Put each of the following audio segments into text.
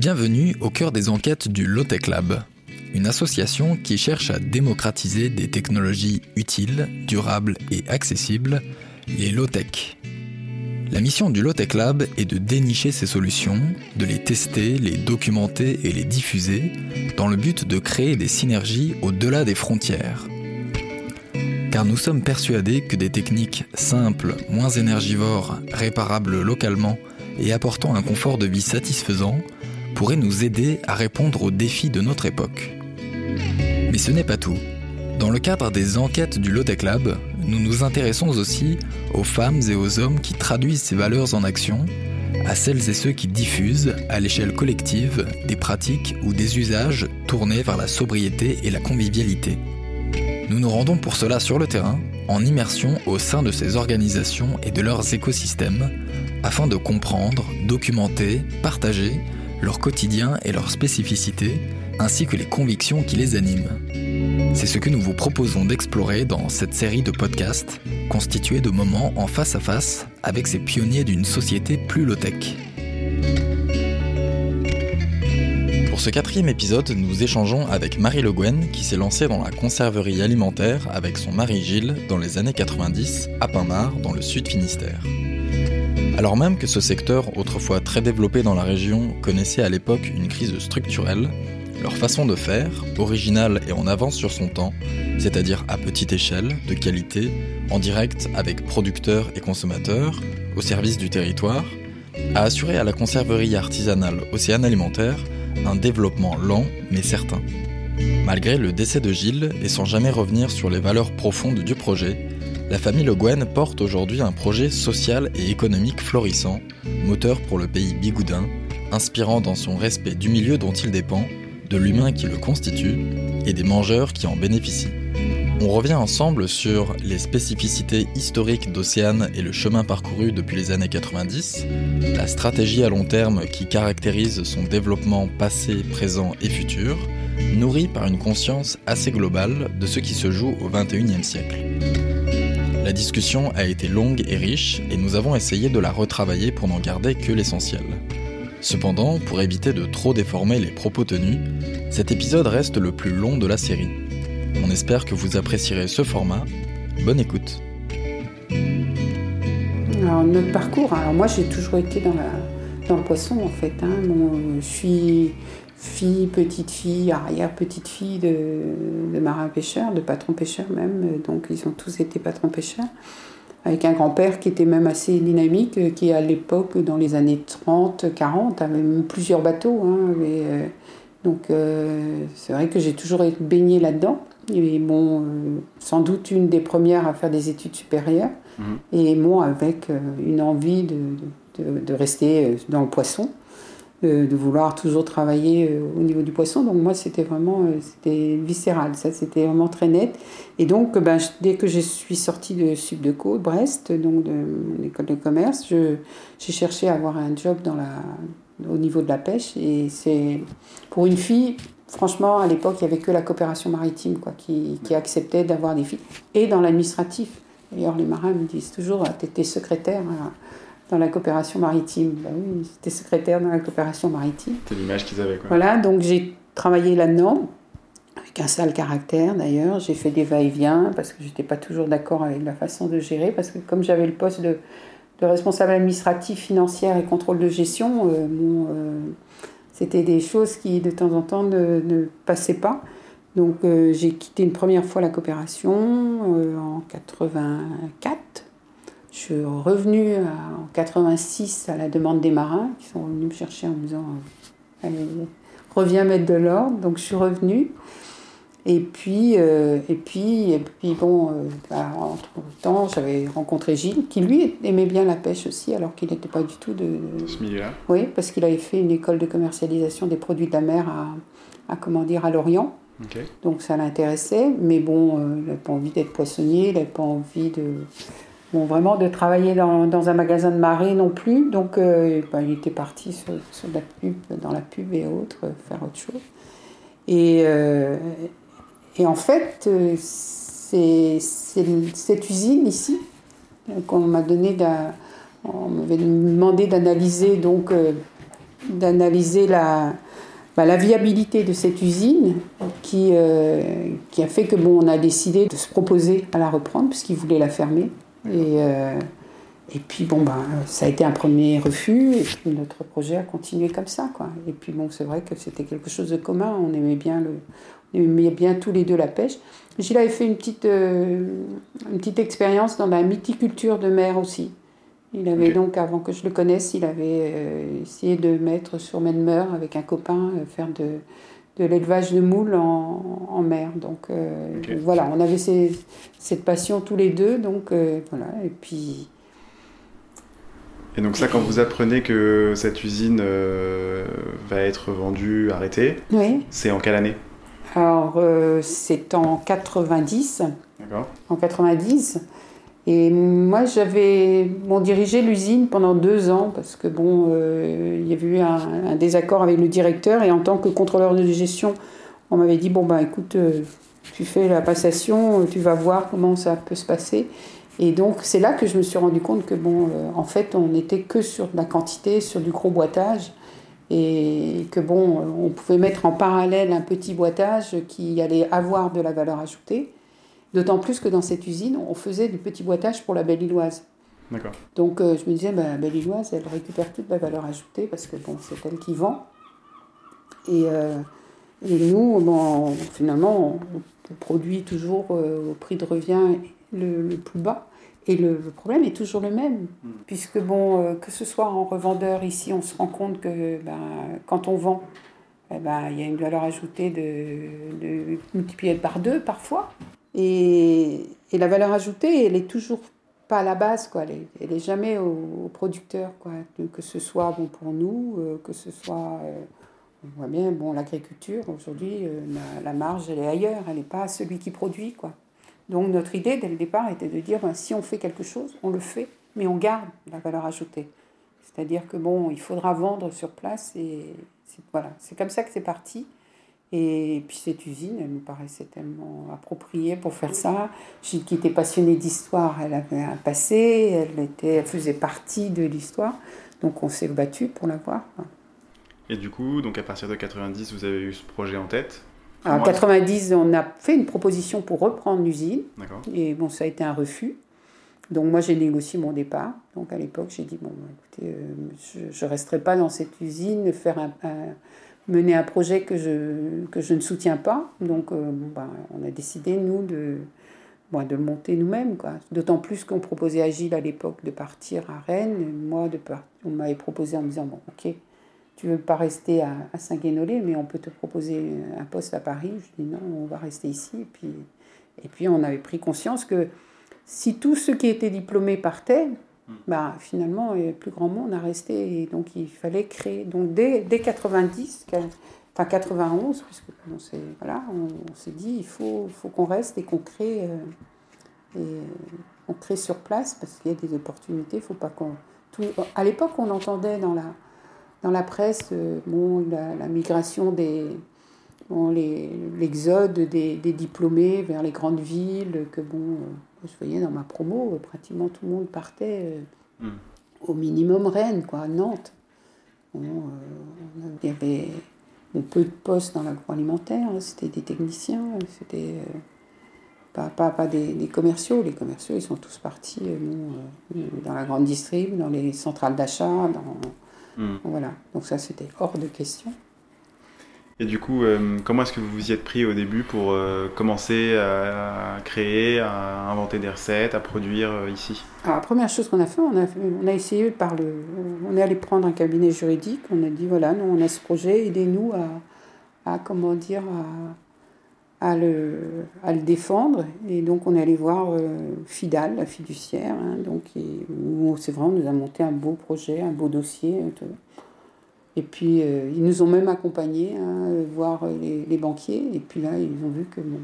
Bienvenue au cœur des enquêtes du Lotech Lab, une association qui cherche à démocratiser des technologies utiles, durables et accessibles, les low-tech. La mission du Lotech Lab est de dénicher ces solutions, de les tester, les documenter et les diffuser, dans le but de créer des synergies au-delà des frontières. Car nous sommes persuadés que des techniques simples, moins énergivores, réparables localement et apportant un confort de vie satisfaisant pourraient nous aider à répondre aux défis de notre époque. Mais ce n'est pas tout. Dans le cadre des enquêtes du Lotech Lab, nous nous intéressons aussi aux femmes et aux hommes qui traduisent ces valeurs en action, à celles et ceux qui diffusent, à l'échelle collective, des pratiques ou des usages tournés vers la sobriété et la convivialité. Nous nous rendons pour cela sur le terrain, en immersion au sein de ces organisations et de leurs écosystèmes, afin de comprendre, documenter, partager leur quotidien et leurs spécificités, ainsi que les convictions qui les animent. C'est ce que nous vous proposons d'explorer dans cette série de podcasts, constituée de moments en face à face avec ces pionniers d'une société plus low-tech. Pour ce quatrième épisode, nous échangeons avec Marie Le Guen qui s'est lancée dans la conserverie alimentaire avec son mari Gilles dans les années 90 à Pinmar dans le sud Finistère. Alors même que ce secteur, autrefois très développé dans la région, connaissait à l'époque une crise structurelle, leur façon de faire, originale et en avance sur son temps, c'est-à-dire à petite échelle, de qualité, en direct avec producteurs et consommateurs, au service du territoire, a assuré à la conserverie artisanale Océane Alimentaire un développement lent mais certain. Malgré le décès de Gilles et sans jamais revenir sur les valeurs profondes du projet, la famille Le Guen porte aujourd'hui un projet social et économique florissant, moteur pour le pays bigoudin, inspirant dans son respect du milieu dont il dépend de l'humain qui le constitue et des mangeurs qui en bénéficient. On revient ensemble sur les spécificités historiques d'Océane et le chemin parcouru depuis les années 90, la stratégie à long terme qui caractérise son développement passé, présent et futur, nourri par une conscience assez globale de ce qui se joue au XXIe siècle. La discussion a été longue et riche et nous avons essayé de la retravailler pour n'en garder que l'essentiel. Cependant, pour éviter de trop déformer les propos tenus, cet épisode reste le plus long de la série. On espère que vous apprécierez ce format. Bonne écoute. Alors, notre parcours, alors moi j'ai toujours été dans, la, dans le poisson en fait. Hein. Fille, petite fille, arrière petite fille de, de marins pêcheurs, de patrons pêcheurs même. Donc ils ont tous été patrons pêcheurs avec un grand-père qui était même assez dynamique, euh, qui à l'époque, dans les années 30, 40, avait même plusieurs bateaux. Hein, euh, donc euh, c'est vrai que j'ai toujours été baignée là-dedans. Et bon, sans doute une des premières à faire des études supérieures. Mhm. Et moi, avec une envie de, de, de, rester dans le poisson de, vouloir toujours travailler euh, au niveau du poisson. Donc moi, c'était vraiment euh, c'était viscéral, ça c'était vraiment très net. Et donc, ben, dès que je suis sortie de Subdeco, Brest, donc de l'école de commerce, j'ai cherché à avoir un job dans la, au niveau de la pêche. Et c'est pour une fille, franchement, à l'époque, il n'y avait que la coopération maritime quoi, qui, qui acceptait d'avoir des filles. Et dans l'administratif. D'ailleurs, les marins me disent toujours, tu étais secrétaire. Dans la coopération maritime. Ben oui, j'étais secrétaire dans la coopération maritime. C'était l'image qu'ils avaient. Quoi. Voilà, donc j'ai travaillé là-dedans, avec un sale caractère d'ailleurs. J'ai fait des va-et-vient parce que j'étais pas toujours d'accord avec la façon de gérer, parce que comme j'avais le poste de, de, responsable administratif, financière et contrôle de gestion, euh, euh, c'était des choses qui de temps en temps ne, ne passaient pas. Donc euh, j'ai quitté une première fois la coopération en 84 je suis revenue en 86 à la demande des marins qui sont venus me chercher en me disant euh, Allez, reviens mettre de l'ordre. Donc je suis revenue. Et puis, euh, et puis, et puis bon, euh, bah, entre temps, j'avais rencontré Gilles, qui lui aimait bien la pêche aussi, alors qu'il n'était pas du tout de. Ce milieu-là Oui, parce qu'il avait fait une école de commercialisation des produits de la mer à, à comment dire, à Lorient. Donc ça l'intéressait, mais bon, il n'avait pas envie d'être poissonnier, il n'avait pas envie de bon, vraiment de travailler dans, dans, un magasin de marée non plus. Donc, euh, ben, il était parti dans la pub et autres, euh, faire autre chose. Et, euh, et en fait, c'est cette usine ici qu'on m'a donné, on m'avait demandé d'analyser donc d'analyser la, bah, la viabilité de cette usine qui, qui a fait que bon, on a décidé de se proposer à la reprendre puisqu'ils voulaient la fermer. Et, euh, et puis bon, bah, ça a été un premier refus et puis notre projet a continué comme ça. Quoi. Et puis bon, c'est vrai que c'était quelque chose de commun, on aimait bien, le, on aimait bien tous les deux la pêche. Gilles avait fait une petite, euh, une petite expérience dans la mythiculture de mer aussi. Il avait donc, avant que je le connaisse, il avait euh, essayé de mettre sur Menmeur avec un copain, faire de, de l'élevage de moules en, en mer. Donc euh, voilà, on avait ces, cette passion tous les deux. Donc voilà, et puis. Et donc ça, quand vous apprenez que cette usine va être vendue, arrêtée, oui. c'est en quelle année? Alors c'est en 90. D'accord. En 90. Et moi, j'avais bon, dirigé l'usine pendant deux ans parce que bon, euh, il y avait eu un, désaccord avec le directeur et en tant que contrôleur de gestion, on m'avait dit bon ben écoute, euh, tu fais la passation, tu vas voir comment ça peut se passer. Et donc c'est là que je me suis rendu compte que bon, euh, en fait, on n'était que sur de la quantité, sur du gros boitage et que bon, on pouvait mettre en parallèle un petit boitage qui allait avoir de la valeur ajoutée. D'autant plus que dans cette usine, on faisait du petit boitage pour la Belle-Illoise. D'accord. Donc euh, je me disais, bah, la Belle-Illoise, elle récupère toute la valeur ajoutée parce que bon, c'est elle qui vend. Et, euh, et nous, bon, finalement, on, on produit toujours euh, au prix de revient le, le plus bas. Et le, le, problème est toujours le même, mmh. puisque bon, que ce soit en revendeur ici, on se rend compte que ben, quand on vend, eh ben, il y a une valeur ajoutée de, de multipliée par deux parfois. Et, la valeur ajoutée, elle est toujours pas à la base, quoi. Elle est, jamais au, au, producteur, quoi. Que ce soit bon pour nous, euh, que ce soit, euh, on voit bien, bon, l'agriculture aujourd'hui, euh, la, la, marge, elle est ailleurs, elle n'est pas à celui qui produit, quoi. Donc notre idée dès le départ était de dire, ben, si on fait quelque chose, on le fait, mais on garde la valeur ajoutée. C'est-à-dire que bon, il faudra vendre sur place et voilà, c'est comme ça que c'est parti. Et puis cette usine, elle nous paraissait tellement appropriée pour faire ça. Gilles, qui était passionnée d'histoire, elle avait un passé, elle, était, elle faisait partie de l'histoire. Donc on s'est battu pour l'avoir. Et du coup, donc à partir de 90, vous avez eu ce projet en tête? En 90, on a fait une proposition pour reprendre l'usine. Et bon, ça a été un refus. Donc moi, j'ai négocié mon départ. Donc à l'époque, j'ai dit, bon, écoutez, euh, je ne resterai pas dans cette usine, faire un, un mener un projet que je, que je ne soutiens pas. Donc, euh, ben, on a décidé, nous, de, de le monter nous-mêmes. D'autant plus qu'on proposait à Gilles à l'époque de partir à Rennes. Moi, de part... on m'avait proposé en me disant, bon, ok, tu veux pas rester à, à Saint-Guénolé, mais on peut te proposer un poste à Paris. Je dis, non, on va rester ici. Et puis, et puis on avait pris conscience que si tous ceux qui étaient diplômés partaient, bah, finalement, a plus grand monde à rester. Et donc, il fallait créer. Donc, dès, dès 90, enfin 91, puisque on s'est voilà, on, dit, il faut, faut qu'on reste et qu'on crée, euh, on crée sur place parce qu'il y a des opportunités. Faut pas qu'on. À l'époque, on entendait dans la, dans la presse euh, bon, la, migration des. L'exode des, des, diplômés vers les grandes villes, que bon. Euh, je voyais dans ma promo, pratiquement tout le monde partait euh, mm. au minimum Rennes, quoi, Nantes. Bon, euh, il y avait peu de postes dans l'agroalimentaire, hein, c'était des techniciens, c'était euh, pas, pas, pas des, des, commerciaux. Les commerciaux, ils sont tous partis bon, dans la grande distrib, dans les centrales d'achat, dans... Mm. Voilà. Donc ça, c'était hors de question. Et du coup, euh, comment est-ce que vous vous y êtes pris au début pour euh, commencer à, créer, à inventer des recettes, à produire euh, ici? Alors, la première chose qu'on a fait, on a, essayé par le. On est allé prendre un cabinet juridique, on a dit voilà, nous on a ce projet, aidez-nous à, à, comment dire, à, à, le, défendre. Et donc on est allé voir Fidal, la fiduciaire, hein, donc c'est vrai, on nous a monté un beau projet, un beau dossier. Et puis, euh, ils nous ont même accompagnés, hein, voir les, les, banquiers. Et puis là, ils ont vu que, bon,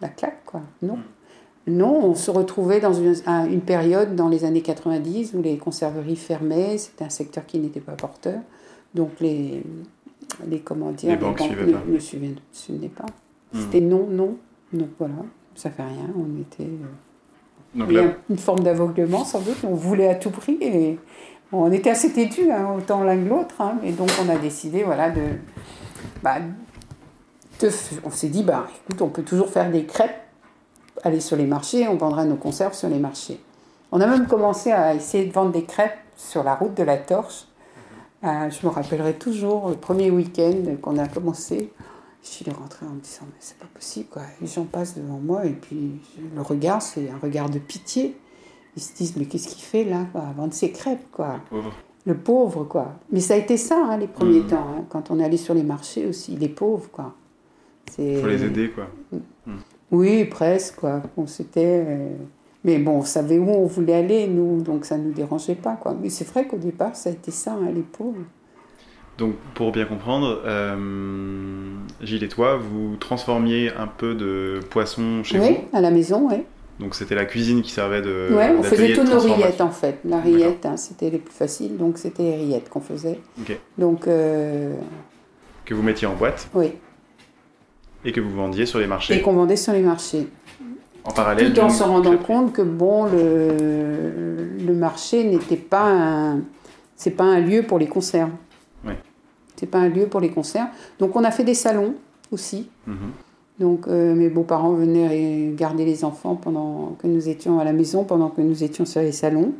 la claque, quoi. Non. Non, on se retrouvait dans une, une, période dans les années 90 où les conserveries fermaient, c'était un secteur qui n'était pas porteur. Donc, les, les comment dire, les banques, les banques ne, ne, suivaient, suivaient pas. Mmh. C'était non, non, non, voilà, ça fait rien. On était. Euh, Donc, une forme d'aveuglement, sans doute, on voulait à tout prix. Et on était assez têtus, hein, autant l'un que l'autre, hein, et donc on a décidé voilà, de, bah, On s'est dit, bah, écoute, on peut toujours faire des crêpes, aller sur les marchés, on vendra nos conserves sur les marchés. On a même commencé à essayer de vendre des crêpes sur la route de la Torche. Euh, je me rappellerai toujours le premier week-end qu'on a commencé. Je suis rentrée en me disant, mais c'est pas possible, quoi. Les gens passent devant moi et puis le regard, c'est un regard de pitié. Ils se disent, mais qu'est-ce qu'il fait là, quoi, à vendre ses crêpes, quoi. Le pauvre, quoi. Mais ça a été ça, hein, les premiers mmh. temps, hein, quand on est allé sur les marchés aussi, les pauvres, quoi. Il faut les aider, quoi. Mmh. Oui, presque, quoi. On s'était. Euh, mais bon, on savait où on voulait aller, nous, donc ça ne nous dérangeait pas. Quoi. Mais c'est vrai qu'au départ, ça a été ça, hein, les pauvres. Donc, pour bien comprendre, euh, Gilles et toi, vous transformiez un peu de poisson chez vous? Oui, à la maison, oui. Donc, c'était la cuisine qui servait de. Oui, on faisait toutes nos rillettes en fait. La rillette, hein, c'était les plus faciles, donc c'était les rillettes qu'on faisait. Ok. Donc. Euh, que vous mettiez en boîte Oui. Et que vous vendiez sur les marchés Et qu'on vendait sur les marchés en parallèle. Tout en se rendant compte que bon, le, le marché n'était pas un, c'est pas un lieu pour les concerts. Oui. C'est pas un lieu pour les concerts. Donc on a fait des salons aussi. Mhm. Donc euh, mes beaux-parents venaient garder les enfants pendant que nous étions à la maison, pendant que nous étions sur les salons.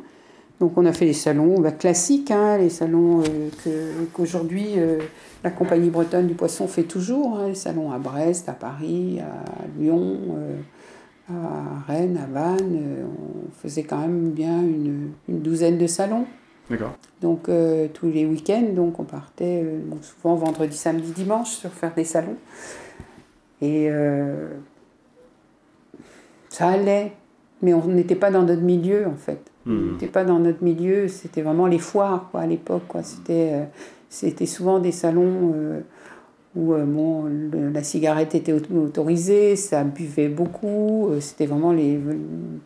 Donc on a fait les salons bah, classiques, hein, les salons euh, qu'aujourd'hui euh, la compagnie bretonne du poisson fait toujours, hein, les salons à Brest, à Paris, à Lyon à Rennes, à Vannes, euh, on faisait quand même bien une, douzaine de salons. D'accord. Donc euh, tous les week-ends, donc on partait euh, souvent vendredi, samedi, dimanche sur faire des salons. Et ça allait, mais on n'était pas dans notre milieu en fait. On hmm. n'était pas dans notre milieu, c'était vraiment les foires quoi, à l'époque. C'était, c'était souvent des salons où euh, bon, la cigarette était autorisée, ça buvait beaucoup, euh, c'était vraiment les,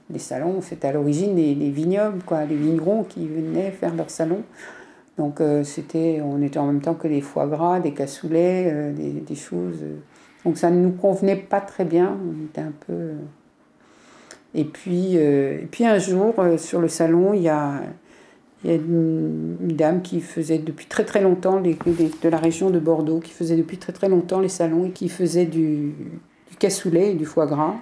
les salons, c'était à l'origine les, les, vignobles, quoi, les vignerons qui venaient faire leur salon. Donc euh, c'était, on était en même temps que des foie gras, des cassoulets, des, des, choses. Donc ça ne nous convenait pas très bien, on était un peu... Et puis, et puis un jour, sur le salon, il y a y a une, dame qui faisait depuis très très longtemps, les, de la région de Bordeaux, qui faisait depuis très très longtemps les salons et qui faisait du, cassoulet et du foie gras,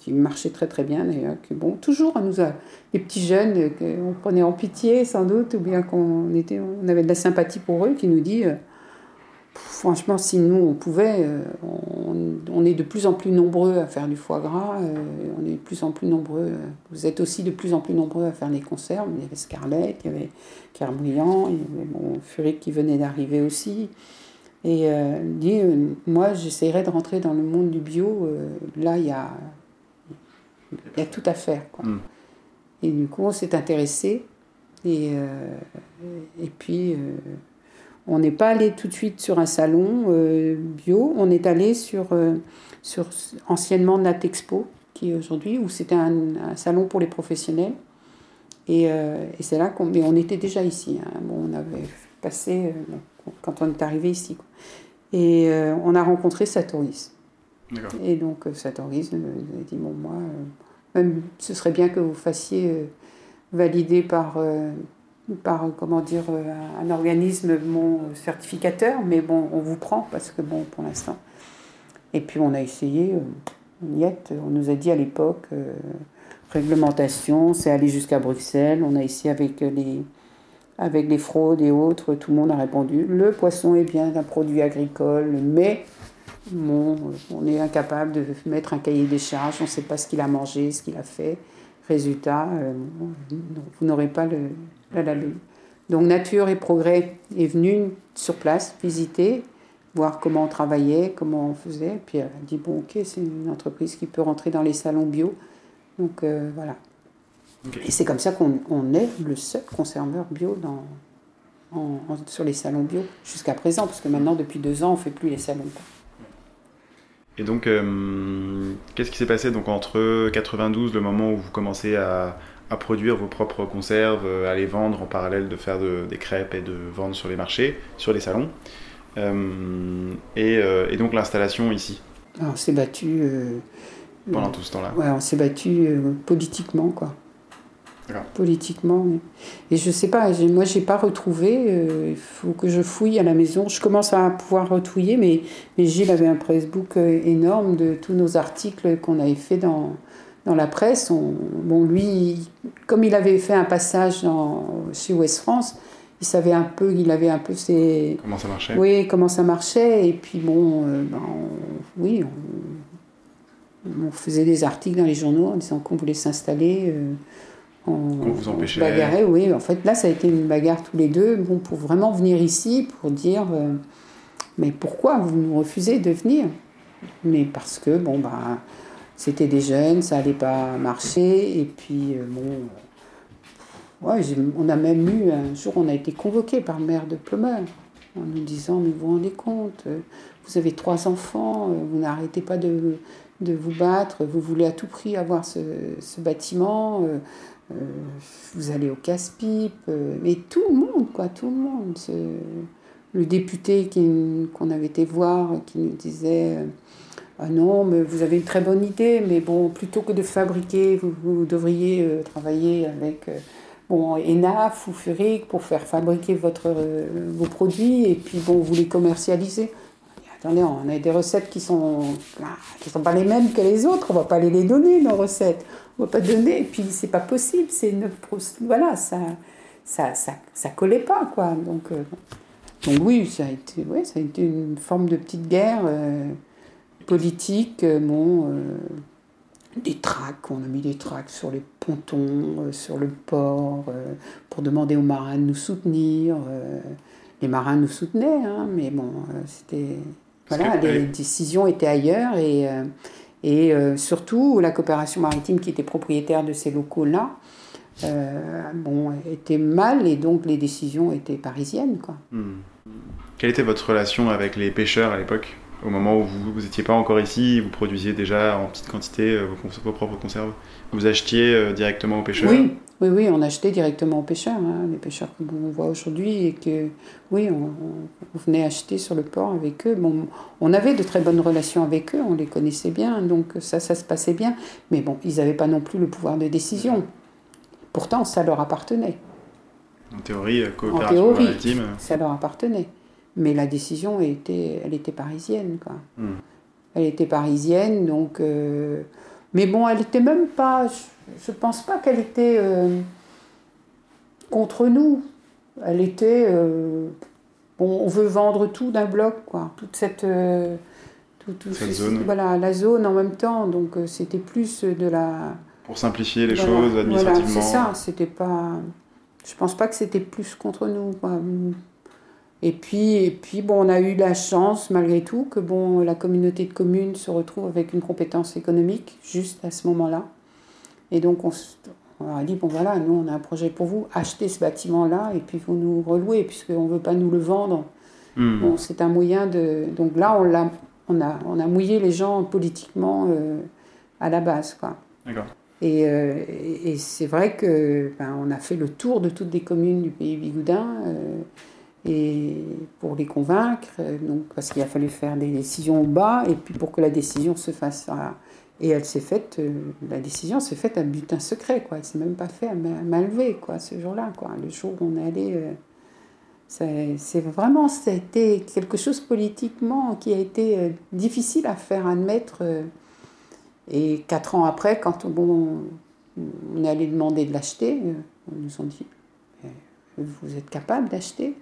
qui marchait très très bien d'ailleurs. Bon, toujours, on nous a, des petits jeunes qu'on prenait en pitié sans doute, ou bien qu'on était, on avait de la sympathie pour eux, qui nous dit euh, franchement, si nous, on pouvait, euh, on, est de plus en plus nombreux à faire du foie gras, euh, on est de plus en plus nombreux, euh, vous êtes aussi de plus en plus nombreux à faire des conserves. Il y avait Scarlett, il y avait Kerbriand, il y avait bon, Furic qui venait d'arriver aussi. Et dit, moi, j'essaierai de rentrer dans le monde du bio, là, il y a, y a tout à faire. Quoi. Hmm. Et du coup, on s'est intéressé. Et, et puis, on n'est pas allé tout de suite sur un salon euh, bio, on est allé sur, euh, sur anciennement Natexpo, qui est aujourd'hui, où c'était un, salon pour les professionnels. Et, euh, c'est là qu'on mais on était déjà ici. Hein. Bon, on avait passé quand on est arrivé ici. Et on a rencontré Satoris. Et donc Satoris nous a dit bon moi, même ce serait bien que vous fassiez valider par par comment dire euh, un organisme certificateur, mais bon, on vous prend parce que bon, pour l'instant. Et puis on a essayé, euh, on nous a dit à l'époque euh, réglementation, c'est aller jusqu'à Bruxelles. On a essayé avec les avec les fraudes et autres, tout le monde a répondu le poisson est bien un produit agricole, mais bon, on est incapable de mettre un cahier des charges, on ne sait pas ce qu'il a mangé, ce qu'il a fait. Résultat, vous n'aurez pas le, donc Nature et Progrès est venu sur place visiter, voir comment on travaillait, comment on faisait. Puis elle a dit, bon ok, c'est une entreprise qui peut rentrer dans les salons bio. Donc euh, voilà. Et c'est comme ça qu'on est le seul conserveur bio dans, sur les salons bio jusqu'à présent, parce que maintenant, depuis deux ans, on ne fait plus les salons. Et donc, euh, qu'est-ce qui s'est passé donc entre 92, le moment où vous commencez à, à produire vos propres conserves, euh, à les vendre en parallèle de faire des crêpes et de vendre sur les marchés, sur les salons. Euh, euh, et, donc l'installation ici. on s'est battu. Pendant tout ce temps-là. Ouais, on s'est battu politiquement, quoi. politiquement. Et je sais pas, moi j'ai pas retrouvé, il faut que je fouille à la maison. Je commence à pouvoir retouiller, mais, mais Gilles avait un pressbook énorme de tous nos articles qu'on avait fait dans, dans la presse. bon, lui, comme il avait fait un passage dans, chez Ouest France, il savait un peu, il avait un peu ses... Comment ça marchait Oui, comment ça marchait. Et puis bon, euh, ben, oui, on, faisait des articles dans les journaux en disant qu'on voulait s'installer. On, vous empêchait bagarrait, oui. En fait, là, ça a été une bagarre tous les deux, bon, pour vraiment venir ici, pour dire, euh, mais pourquoi vous nous refusez de venir? Mais parce que, bon, bah, c'était des jeunes, ça allait pas marcher, et puis, euh, bon, ouais, on a même eu, un jour, on a été convoqué par le maire de Plumeur, en nous disant, mais vous vous rendez compte, euh, vous avez trois enfants, vous n'arrêtez pas de, vous battre, vous voulez à tout prix avoir ce, bâtiment, euh, vous allez au casse-pipe, euh, mais tout le monde, quoi, tout le monde. Le député qu'on avait été voir, qui nous disait euh, Ah non, mais vous avez une très bonne idée, mais bon, plutôt que de fabriquer, vous, devriez travailler avec bon, ENAF ou Furic pour faire fabriquer votre, vos produits et puis bon, vous les commercialiser. Attendez, on a des recettes qui sont qui sont pas les mêmes que les autres, on va pas les, les donner nos recettes on va pas donner. Et puis, c'est pas possible. C'est une. Voilà, ça, ça, ça, ça, collait pas, quoi. Donc, euh, donc oui, ça a, été, ça a été une forme de petite guerre euh, politique. Euh, bon, des tracts, on a mis des tracts sur les pontons, sur le port, pour demander aux marins de nous soutenir. les marins nous soutenaient, hein, mais bon, c'était. Voilà, les décisions étaient ailleurs et et euh, surtout, la coopération maritime qui était propriétaire de ces locaux-là, euh, bon, était mal et donc les décisions étaient parisiennes. Quoi. Hmm. Quelle était votre relation avec les pêcheurs à l'époque? Au moment où vous n'étiez pas encore ici, vous produisiez déjà en petite quantité euh, vos, propres conserves Vous achetiez directement aux pêcheurs Oui, oui, oui, on achetait directement aux pêcheurs, hein, les pêcheurs que on voit aujourd'hui et que, oui, on, venait acheter sur le port avec eux. Bon, on avait de très bonnes relations avec eux, on les connaissait bien, donc ça, ça se passait bien. Mais bon, ils n'avaient pas non plus le pouvoir de décision. Pourtant, ça leur appartenait. En théorie, coopération en théorie, ça leur appartenait. Mais la décision était, elle était parisienne, quoi. Hmm. Elle était parisienne, donc. Euh, mais bon, elle n'était même pas je ne pense pas qu'elle était euh, contre nous. Elle était. Euh, bon, on veut vendre tout d'un bloc, quoi. Toute cette. Euh, zone. Voilà, la zone en même temps. Donc c'était plus de la. Pour simplifier les choses administrativement. Voilà, c'est ça. C'était pas. Je pense pas que c'était plus contre nous, Et puis, et puis bon, on a eu la chance, malgré tout, que bon, la communauté de communes se retrouve avec une compétence économique, juste à ce moment-là. Et donc, on, a dit, bon voilà, nous, on a un projet pour vous, achetez ce bâtiment-là, et puis vous nous relouez, puisqu'on ne veut pas nous le vendre. Hmm. Bon, c'est un moyen de... Donc là, on, a, on, a, on a mouillé les gens politiquement euh, à la base, quoi. D'accord. Et, euh, et, c'est vrai que ben, on a fait le tour de toutes les communes du pays bigoudin euh, et pour les convaincre, donc parce qu'il a fallu faire des décisions au bas et puis pour que la décision se fasse et elle s'est faite, euh, la décision s'est faite à butin secret, quoi. Elle s'est même pas fait à main quoi, ce jour-là, quoi. Le jour où on est allé. Euh, c'est vraiment, c'était quelque chose politiquement qui a été euh, difficile à faire admettre. et quatre ans après, quand bon, on est allé demander de l'acheter, on nous ont dit Vous êtes capable d'acheter?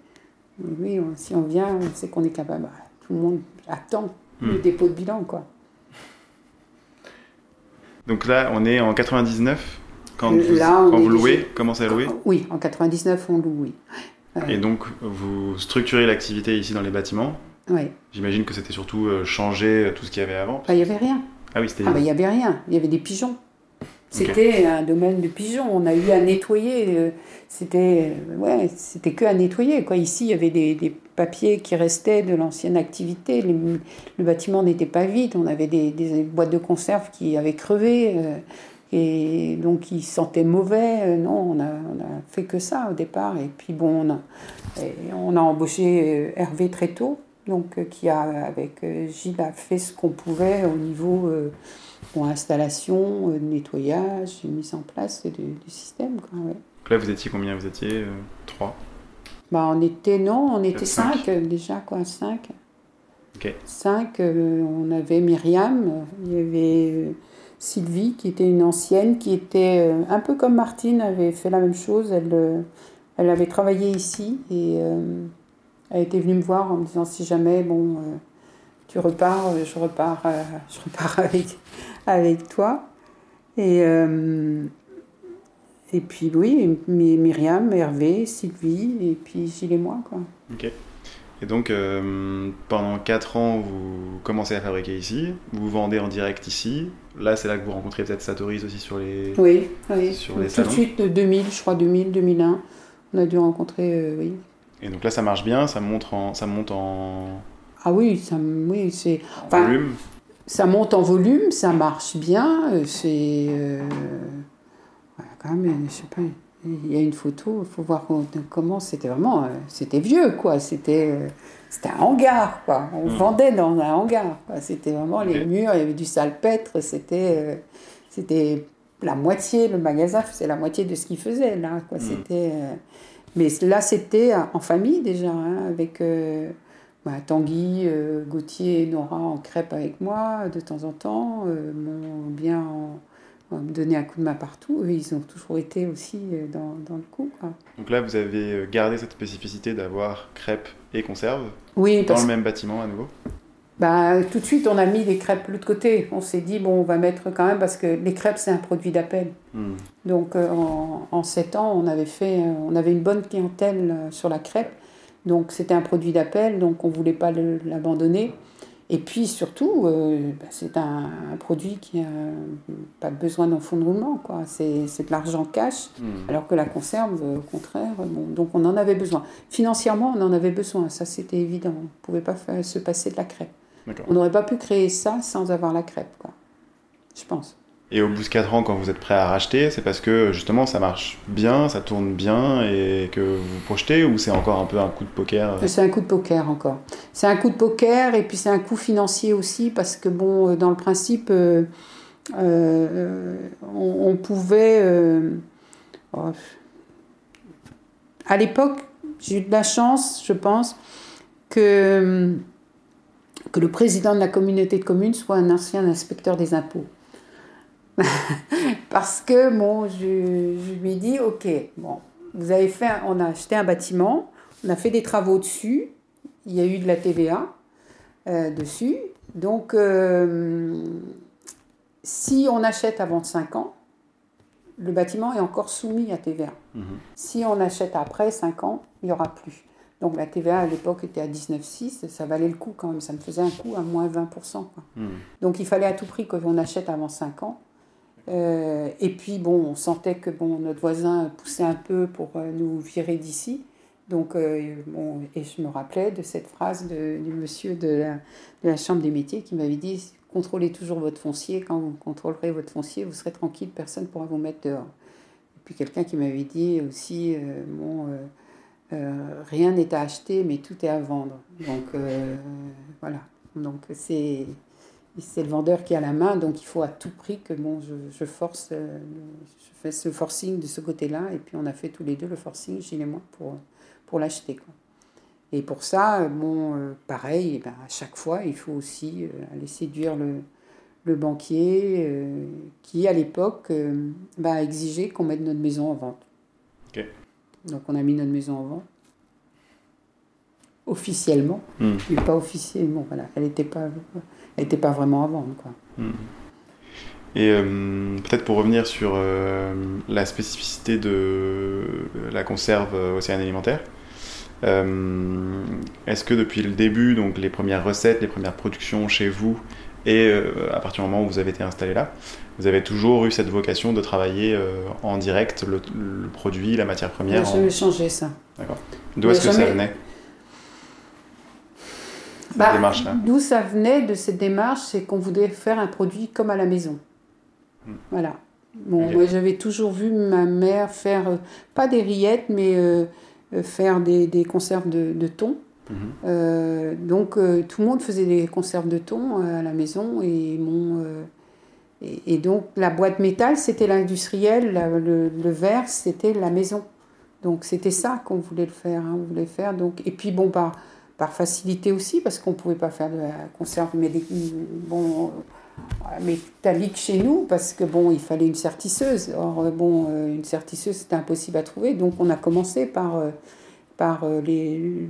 Oui, si on vient, on sait qu'on est capable. Bah, tout le monde attend le hmm. dépôt de bilan, quoi. Donc là, on est en 99 quand vous, quand vous louez, commencez à louer Oui, en 99, on loue, oui. Et donc, vous structurez l'activité ici dans les bâtiments Oui. J'imagine que c'était surtout euh, changer tout ce qu'il y avait avant bah, Il n'y avait rien. Ah oui, c'était... Ah bah, il n'y avait rien. Il y avait des pigeons. C'était un domaine de pigeons. On a eu à nettoyer. Euh, c'était euh, ouais, c'était que à nettoyer. Quoi. Ici, il y avait des, papiers qui restaient de l'ancienne activité. le bâtiment n'était pas vide. On avait des, boîtes de conserve qui avaient crevé. Euh, et donc, qui sentaient mauvais. non, on a, on a fait que ça au départ. Et puis, bon, on a, on a embauché Hervé très tôt. Donc, qui a, avec Gilles, a fait ce qu'on pouvait au niveau pour installation, euh, nettoyage, mise en place du, du système. Quoi, ouais. Donc là, vous étiez combien? Vous étiez euh, trois? Bah, on était, non, on était cinq. cinq, déjà, quoi, cinq. Ok. Cinq, euh, on avait Myriam, il y avait euh, Sylvie qui était une ancienne, qui était un peu comme Martine, avait fait la même chose. Elle, elle avait travaillé ici et elle était venue me voir en me disant si jamais, bon, tu repars, je repars, je repars avec, avec toi. Et, euh, et puis oui, My- Myriam, Hervé, Sylvie, et puis Gilles et moi, quoi. Ok. Et donc, euh, pendant 4 ans, vous commencez à fabriquer ici, vous vendez en direct ici. Là, c'est là que vous rencontrez peut-être Satoris aussi sur les. Oui, oui. Sur les Tout de suite, de 2000, je crois, 2000, 2001, on a dû rencontrer, euh, oui. Et donc là, ça marche bien, ça monte en, ça monte en, Ah oui, ça, oui, c'est, en Enfin, volume. Ça monte en volume, ça marche bien, euh, c'est, euh, quand même, je sais pas, il y a une photo, il faut voir comment- c'était vraiment, euh, c'était vieux, quoi, c'était, euh, c'était un hangar, quoi, on Hmm. vendait dans un hangar, c'était vraiment les murs, il y avait du salpêtre, c'était, euh, c'était la moitié, le magasin faisait la moitié de ce qu'il faisait, là, quoi, Hmm. c'était... euh, mais là, c'était en famille déjà, hein, avec euh, bah, Tanguy, euh, Gauthier et Nora en crêpe avec moi de temps en temps, euh, m'ont bien en- en me donné un coup de main partout. Ils ont toujours été aussi euh, dans, dans le coup. Quoi. Donc là, vous avez euh, gardé cette spécificité d'avoir crêpes et conserves Oui, dans parce le même bâtiment à nouveau? bah, tout de suite, on a mis les crêpes de l'autre côté. On s'est dit, bon, on va mettre quand même, parce que les crêpes, c'est un produit d'appel. Hmm. Donc euh, en, en 7 ans, on avait, fait, euh, on avait une bonne clientèle euh, sur la crêpe. Donc c'était un produit d'appel, donc on ne voulait pas l'abandonner. Et puis surtout, euh, bah, c'est un, un produit qui n'a pas besoin d'un fonds de roulement. quoi. C'est c'est de l'argent cash, Hmm. alors que la conserve, euh, au contraire, bon, donc on en avait besoin. Financièrement, on en avait besoin, ça c'était évident. On ne pouvait pas faire- se passer de la crêpe. D'accord. On n'aurait pas pu créer ça sans avoir la crêpe, quoi. je pense. Et au bout de 4 ans, quand vous êtes prêt à racheter, c'est parce que justement ça marche bien, ça tourne bien et que vous projetez ou c'est encore un peu un coup de poker euh, C'est un coup de poker encore. C'est un coup de poker et puis c'est un coup financier aussi parce que bon, euh, dans le principe, euh, on, pouvait. oh, à l'époque, j'ai eu de la chance, je pense, que, que le président de la communauté de communes soit un ancien inspecteur des impôts. Parce que bon, je, je lui ai dit, ok, bon, vous avez fait, on a acheté un bâtiment, on a fait des travaux dessus, il y a eu de la TVA euh, dessus, donc euh, si on achète avant 5 ans, le bâtiment est encore soumis à TVA. Mhm. Si on achète après 5 ans, il n'y aura plus. Donc la TVA à l'époque était à 19,6, ça valait le coup quand même, ça me faisait un coût à moins 20%. quoi. Hmm. Donc il fallait à tout prix qu'on achète avant 5 ans. Euh, et puis bon, on sentait que bon, notre voisin poussait un peu pour euh, nous virer d'ici. Donc, euh, bon, et je me rappelais de cette phrase du monsieur de la, Chambre des métiers qui m'avait dit Contrôlez toujours votre foncier. Quand vous contrôlerez votre foncier, vous serez tranquille, personne ne pourra vous mettre dehors. Et puis quelqu'un qui m'avait dit aussi bon, Rien n'est à acheter, mais tout est à vendre. Donc, voilà. Donc, c'est. C'est le vendeur qui a la main, donc il faut à tout prix que bon, je, je force, euh, je fais ce forcing de ce côté-là, et puis on a fait tous les deux le forcing, Gilles et moi, pour, pour l'acheter. Et pour ça, bon, euh, pareil, eh ben, à chaque fois, il faut aussi euh, aller séduire le, le banquier qui, à l'époque, bah, a exigé qu'on mette notre maison en vente. Donc on a mis notre maison en vente. Officiellement, Hmm. mais pas officiellement. Voilà, elle n'était pas, elle était pas vraiment à vendre. Quoi. Hmm. Et euh, peut-être pour revenir sur euh, la spécificité de la conserve euh, océan alimentaire, euh, est-ce que depuis le début, donc les premières recettes, les premières productions chez vous, et à partir du moment où vous avez été installé là, vous avez toujours eu cette vocation de travailler en direct le, le produit, la matière première n'a en- changé ça. D'où est-ce que ça venait? Bah, démarche-là D'où ça venait de cette démarche, c'est qu'on voulait faire un produit comme à la maison. Hmm. Voilà. Bon, moi j'avais toujours vu ma mère faire, euh, pas des rillettes, mais euh, euh, faire des, des conserves de, de thon. Mhm. Euh, donc tout le monde faisait des conserves de thon à la maison et mon, Et, donc la boîte métal, c'était l'industriel, le, le, verre, c'était la maison. Donc c'était ça qu'on voulait le faire. Hein, on voulait faire donc, et puis bon, par, par facilité aussi, parce qu'on ne pouvait pas faire de la conserve bon, métallique chez nous, parce que bon, il fallait une sertisseuse. Or, bon, une sertisseuse, c'était impossible à trouver. Donc on a commencé par, par les,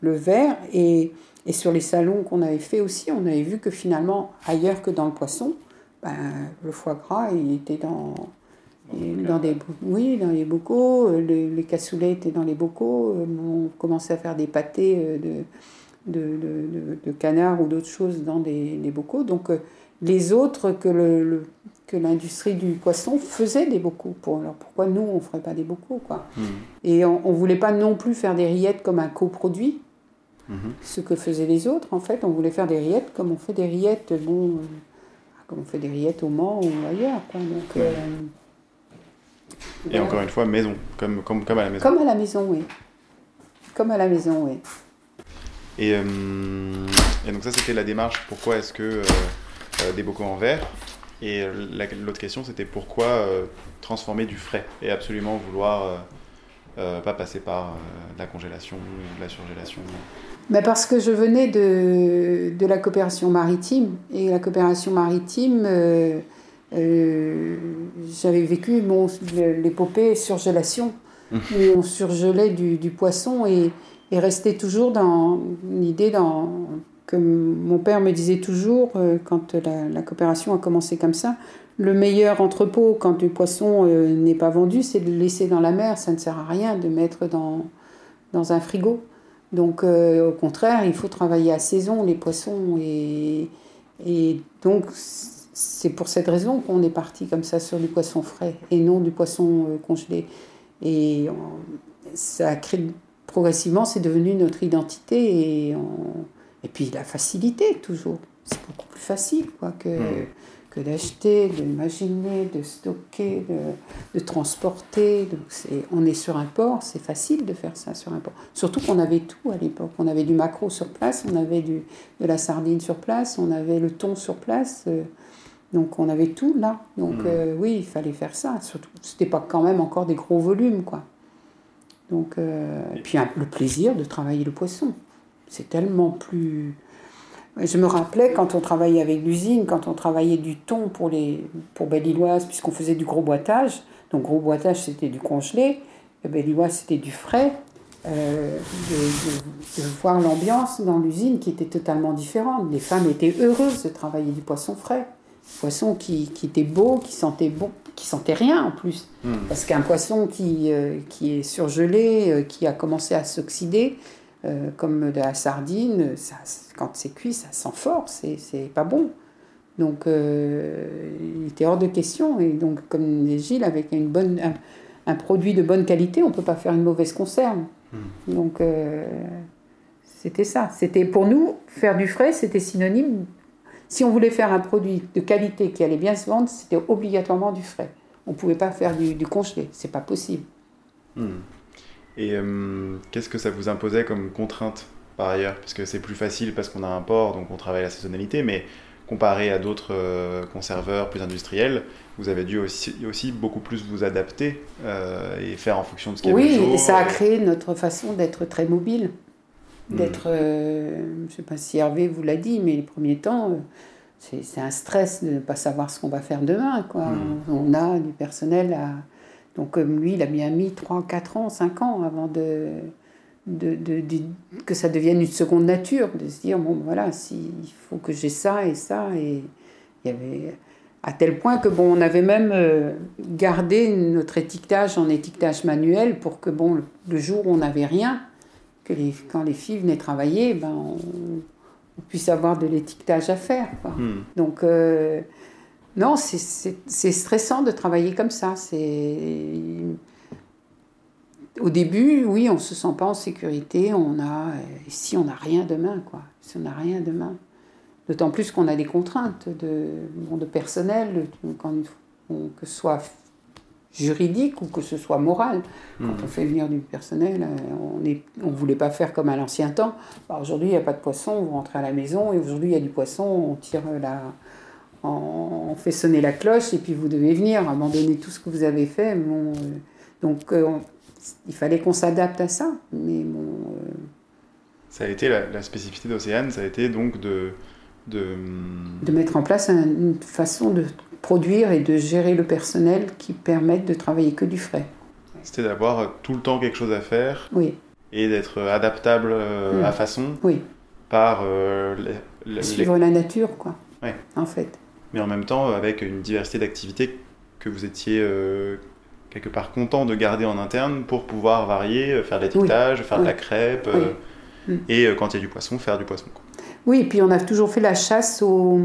le verre et et sur les salons qu'on avait fait aussi, on avait vu que finalement, ailleurs que dans le poisson, ben, le foie gras, il était dans, dans, des, oui, dans les bocaux, les, les cassoulets étaient dans les bocaux, on commençait à faire des pâtés euh, de, de, de, de canard ou d'autres choses dans des, des, bocaux. Donc euh, les autres que, le, que l'industrie du poisson faisait des bocaux. Pour, alors pourquoi nous, on ne ferait pas des bocaux quoi hmm. Et on ne voulait pas non plus faire des rillettes comme un coproduit. Mhm. ce que faisaient les autres. En fait, on voulait faire des rillettes comme on fait des rillettes, bon, euh, comme on fait des rillettes au Mans ou ailleurs. Euh, et encore une fois, maison, comme, comme, comme à la maison. Comme à la maison, oui. Comme à la maison, oui. Et, euh, et donc ça, c'était la démarche. Pourquoi est-ce que des bocaux en verre? Et l'autre question, c'était pourquoi transformer du frais et absolument vouloir pas passer par la congélation ou la surgélation? Parce que je venais de, de, la coopération maritime. Et la coopération maritime, euh, euh, j'avais vécu l'épopée surgélation, mmh. où on surgelait du, du poisson et, et restait toujours dans l'idée dans, que mon père me disait toujours, euh, quand la, la, coopération a commencé comme ça, le meilleur entrepôt quand du poisson n'est pas vendu, c'est de le laisser dans la mer. Ça ne sert à rien de mettre dans, dans un frigo. Donc, euh, au contraire, il faut travailler à saison les poissons. Et, et donc, c'est pour cette raison qu'on est parti comme ça sur du poisson frais et non du poisson euh, congelé. Et ça a créé progressivement, c'est devenu notre identité. Et, et puis la facilité, toujours. C'est beaucoup plus facile quoi, que. Hmm que d'acheter, d'imaginer, de stocker, de, de transporter. Donc on est sur un port, c'est facile de faire ça sur un port. Surtout qu'on avait tout à l'époque. On avait du maquereau sur place, on avait du, de la sardine sur place, on avait le thon sur place. Euh, donc on avait tout là. Donc mmh. euh, oui, il fallait faire ça. Surtout, c'était pas quand même encore des gros volumes, quoi. Donc, euh, et puis le plaisir de travailler le poisson. C'est tellement plus je me rappelais quand on travaillait avec l'usine, quand on travaillait du thon pour, les, pour puisqu'on faisait du gros boitage. Donc, gros boitage, c'était du congelé. Belle-Illoise, c'était du frais. Euh, de, voir l'ambiance dans l'usine qui était totalement différente. Les femmes étaient heureuses de travailler du poisson frais. Poisson qui, qui était beau, qui sentait bon, qui sentait rien en plus. Hmm. Parce qu'un poisson qui, euh, qui est surgelé, euh, qui a commencé à s'oxyder, euh, comme de la sardine, ça, quand c'est cuit, ça sent fort, c'est pas bon. Donc, il était hors de question. Et donc, comme dit Gilles, avec une bonne, un, produit de bonne qualité, on ne peut pas faire une mauvaise conserve. Hmm. Donc, c'était ça. C'était pour nous, faire du frais, c'était synonyme. Si on voulait faire un produit de qualité qui allait bien se vendre, c'était obligatoirement du frais. On ne pouvait pas faire du, du congelé. C'est pas possible. Hmm. Et euh, qu'est-ce que ça vous imposait comme contrainte par ailleurs? Parce que c'est plus facile parce qu'on a un port, donc on travaille la saisonnalité, mais comparé à d'autres euh, conserveurs plus industriels, vous avez dû aussi, aussi beaucoup plus vous adapter euh, et faire en fonction de ce qu'il y avait Oui, et ça a créé notre façon d'être très mobile. Hmm. D'être, je ne sais pas si Hervé vous l'a dit, mais les premiers temps, c'est un stress de ne pas savoir ce qu'on va faire demain. Quoi. Hmm. On a du personnel à donc lui, il a bien mis 3, 4 ans, 5 ans avant de, de, de, que ça devienne une seconde nature, de se dire, bon voilà, si, il faut que j'ai ça et ça. Et il y avait, à tel point que bon, on avait même euh, gardé notre étiquetage en étiquetage manuel pour que bon, le jour où on n'avait rien, que les, quand les filles venaient travailler, ben, on, puisse avoir de l'étiquetage à faire. Hmm. Donc euh, non, c'est stressant de travailler comme ça. Au début, oui, on ne se sent pas en sécurité. On a, si on n'a rien demain, quoi. Si on n'a rien demain. D'autant plus qu'on a des contraintes de, de personnel, quand, que ce soit juridique ou que ce soit moral. Quand mmh. on fait venir du personnel, on ne on voulait pas faire comme à l'ancien temps. Bah, aujourd'hui, il n'y a pas de poisson, vous rentrez à la maison et aujourd'hui, il y a du poisson, on tire la, on, fait sonner la cloche et puis vous devez venir, abandonner tout ce que vous avez fait. Bon, donc il fallait qu'on s'adapte à ça. Mais bon, Ça a été la, spécificité d'Océane, ça a été donc de, de... de mettre en place une façon de produire et de gérer le personnel qui permettent de travailler que du frais. C'était d'avoir tout le temps quelque chose à faire. Oui. Et d'être adaptable euh, à façon. Oui. Par. Euh, Suivre la nature, quoi. Ouais. En fait. Mais en même temps, avec une diversité d'activités que vous étiez euh, quelque part content de garder en interne pour pouvoir varier, faire de l'étiquetage, faire de la crêpe. Mm. Et quand il y a du poisson, faire du poisson. Quoi. Oui, et puis on a toujours fait la chasse aux,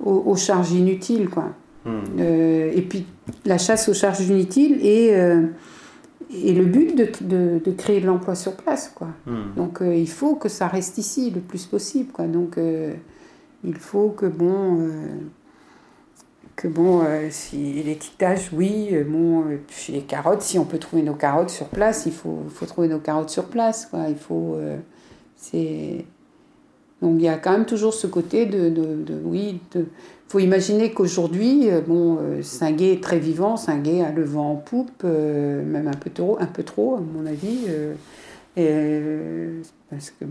aux, charges inutiles, quoi. Hmm. Euh, et puis la chasse aux charges inutiles et, euh, et le but de, de, créer de l'emploi sur place, quoi. Hmm. Donc euh, il faut que ça reste ici le plus possible, quoi. Donc il faut que bon que bon, si l'étiquetage, oui, bon, les carottes, si on peut trouver nos carottes sur place, il faut, faut trouver nos carottes sur place, quoi. Il faut, c'est, donc il y a quand même toujours ce côté de, de, oui, il faut imaginer qu'aujourd'hui, euh, bon, euh, Singuet est très vivant, Singuet a le vent en poupe, euh, même un peu trop, un peu trop à mon avis, parce que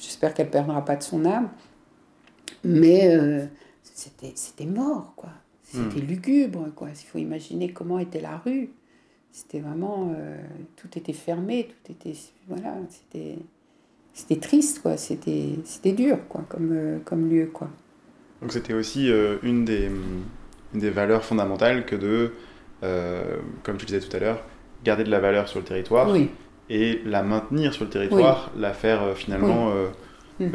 j'espère qu'elle perdra pas de son âme, mais c'était mort, quoi. C'était hmm. lugubre, quoi. Il faut imaginer comment était la rue. C'était vraiment, tout était fermé, tout était, voilà, c'était c'était triste, quoi. C'était, c'était dur, quoi, comme, euh, comme lieu, quoi. Donc c'était aussi euh, une, des, des valeurs fondamentales que de, euh, comme tu disais tout à l'heure, garder de la valeur sur le territoire et la maintenir sur le territoire, la faire finalement mm.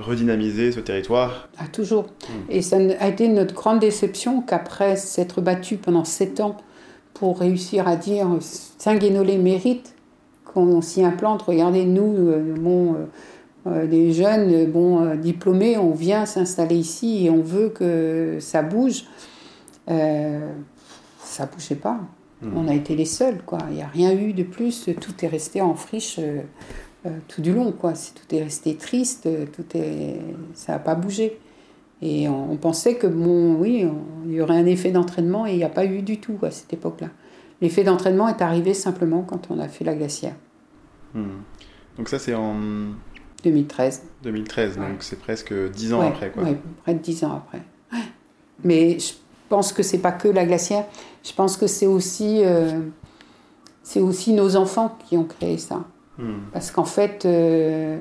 redynamiser ce territoire. Ah, toujours. Mm. Et ça a été notre grande déception qu'après s'être battu pendant sept ans pour réussir à dire Saint-Guénolé mérite on s'y implante. Regardez, nous, euh, bon, euh, euh, des jeunes bon, diplômés, on vient s'installer ici et on veut que ça bouge. Euh, ça bougeait pas. Hmm. On a été les seuls, quoi. Il n'y a rien eu de plus. Tout est resté en friche tout du long, quoi. Tout est resté triste. Tout est, ça n'a pas bougé. Et on, pensait que, bon, oui, il y aurait un effet d'entraînement et il n'y a pas eu du tout à cette époque-là. L'effet d'entraînement est arrivé simplement quand on a fait la glacière. Hmm. Donc ça, c'est en... 2013. 2013, donc c'est presque 10 ans après. Oui, près de 10 ans après. Mais je pense que c'est pas que la glacière, je pense que c'est aussi, euh, c'est aussi nos enfants qui ont créé ça. Hmm. Parce qu'en fait, euh,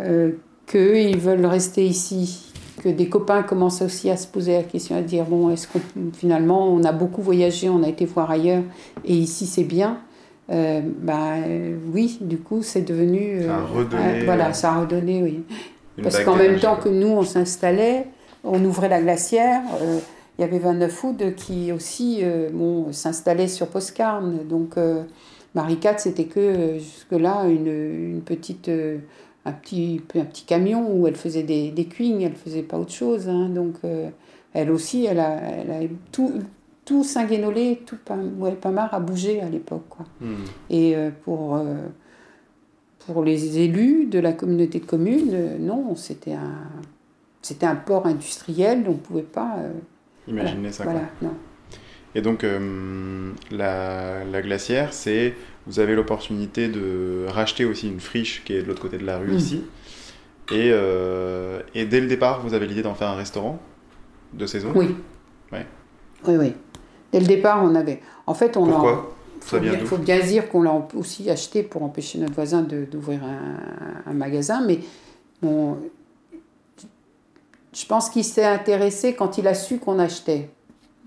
euh, qu'eux, ils veulent rester ici, que des copains commencent aussi à se poser la question, à dire, bon, est-ce qu'on finalement, on a beaucoup voyagé, on a été voir ailleurs, et ici c'est bien euh, bah, oui, du coup, c'est devenu. ça a euh, redonné. voilà, ça a redonné, oui. Parce qu'en même temps que nous, on s'installait, on ouvrait la glacière. Euh, il y avait 29 août qui aussi bon, s'installait sur Postcarne. Donc, Marie 4, c'était que jusque-là une, une petite. un petit, un petit camion où elle faisait des, des cuignes, elle faisait pas autre chose. Hein. donc, elle aussi, elle a, elle a tout, tout Saint-Guénolé, tout Pamar a bougé à l'époque. Hmm. Et euh, pour, euh, pour les élus de la communauté de communes, euh, non, c'était un, c'était un port industriel, on ne pouvait pas... Imaginer ça. Voilà, non. Et donc, la, la, glacière, c'est... Vous avez l'opportunité de racheter aussi une friche qui est de l'autre côté de la rue hmm. ici. Et, et dès le départ, vous avez l'idée d'en faire un restaurant de saison? Oui. Ouais. Oui, oui. Dès le départ, on avait. En fait, on Pourquoi Il faut bien dire qu'on l'a aussi acheté pour empêcher notre voisin d'ouvrir un, un, magasin, mais bon, je pense qu'il s'est intéressé quand il a su qu'on achetait.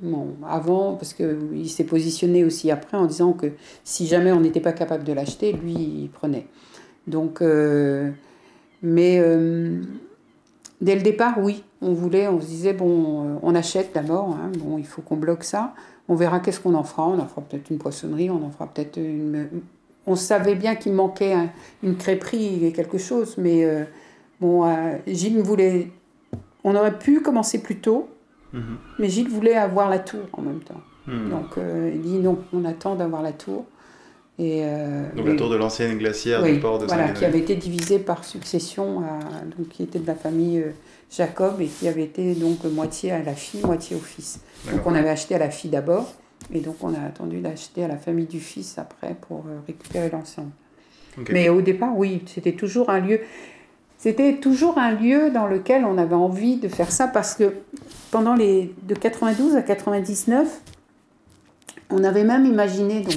Bon, avant, parce qu'il s'est positionné aussi après en disant que si jamais on n'était pas capable de l'acheter, lui, il prenait. Donc, euh, mais euh, dès le départ, oui, on voulait, on se disait, bon, euh, on achète d'abord, hein, bon, il faut qu'on bloque ça, on verra qu'est-ce qu'on en fera, on en fera peut-être une poissonnerie, on en fera peut-être une... On savait bien qu'il manquait une crêperie et quelque chose, mais euh, bon, euh, Gilles voulait... On aurait pu commencer plus tôt, mhm. mais Gilles voulait avoir la tour en même temps. Mhm. Donc il dit non, on attend d'avoir la tour. Et, euh, Donc mais- la tour de l'ancienne glacière oui, du port de voilà, qui avait été divisée par succession, à, donc qui était de la famille euh, Jacob et qui avait été donc moitié à la fille, moitié au fils. Donc on avait acheté à la fille d'abord, et donc on a attendu d'acheter à la famille du fils après pour euh, récupérer l'ensemble. Mais au départ, oui, c'était toujours un lieu. C'était toujours un lieu dans lequel on avait envie de faire ça parce que pendant les de 92 à 99, on avait même imaginé donc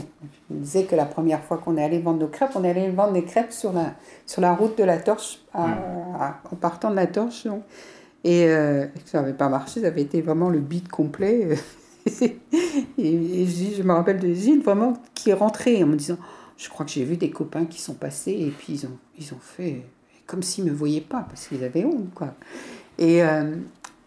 je disais que la première fois qu'on est allé vendre nos crêpes, on est allé vendre des crêpes sur la sur la route de la Torche à- à- en partant de la Torche donc. et euh, ça n'avait pas marché, ça avait été vraiment le beat complet. et, et Gilles, je me rappelle de Gilles vraiment qui est rentré en me disant je crois que j'ai vu des copains qui sont passés et puis ils ont, ils ont fait comme s'ils ne me voyaient pas parce qu'ils avaient honte. Quoi. Et, euh,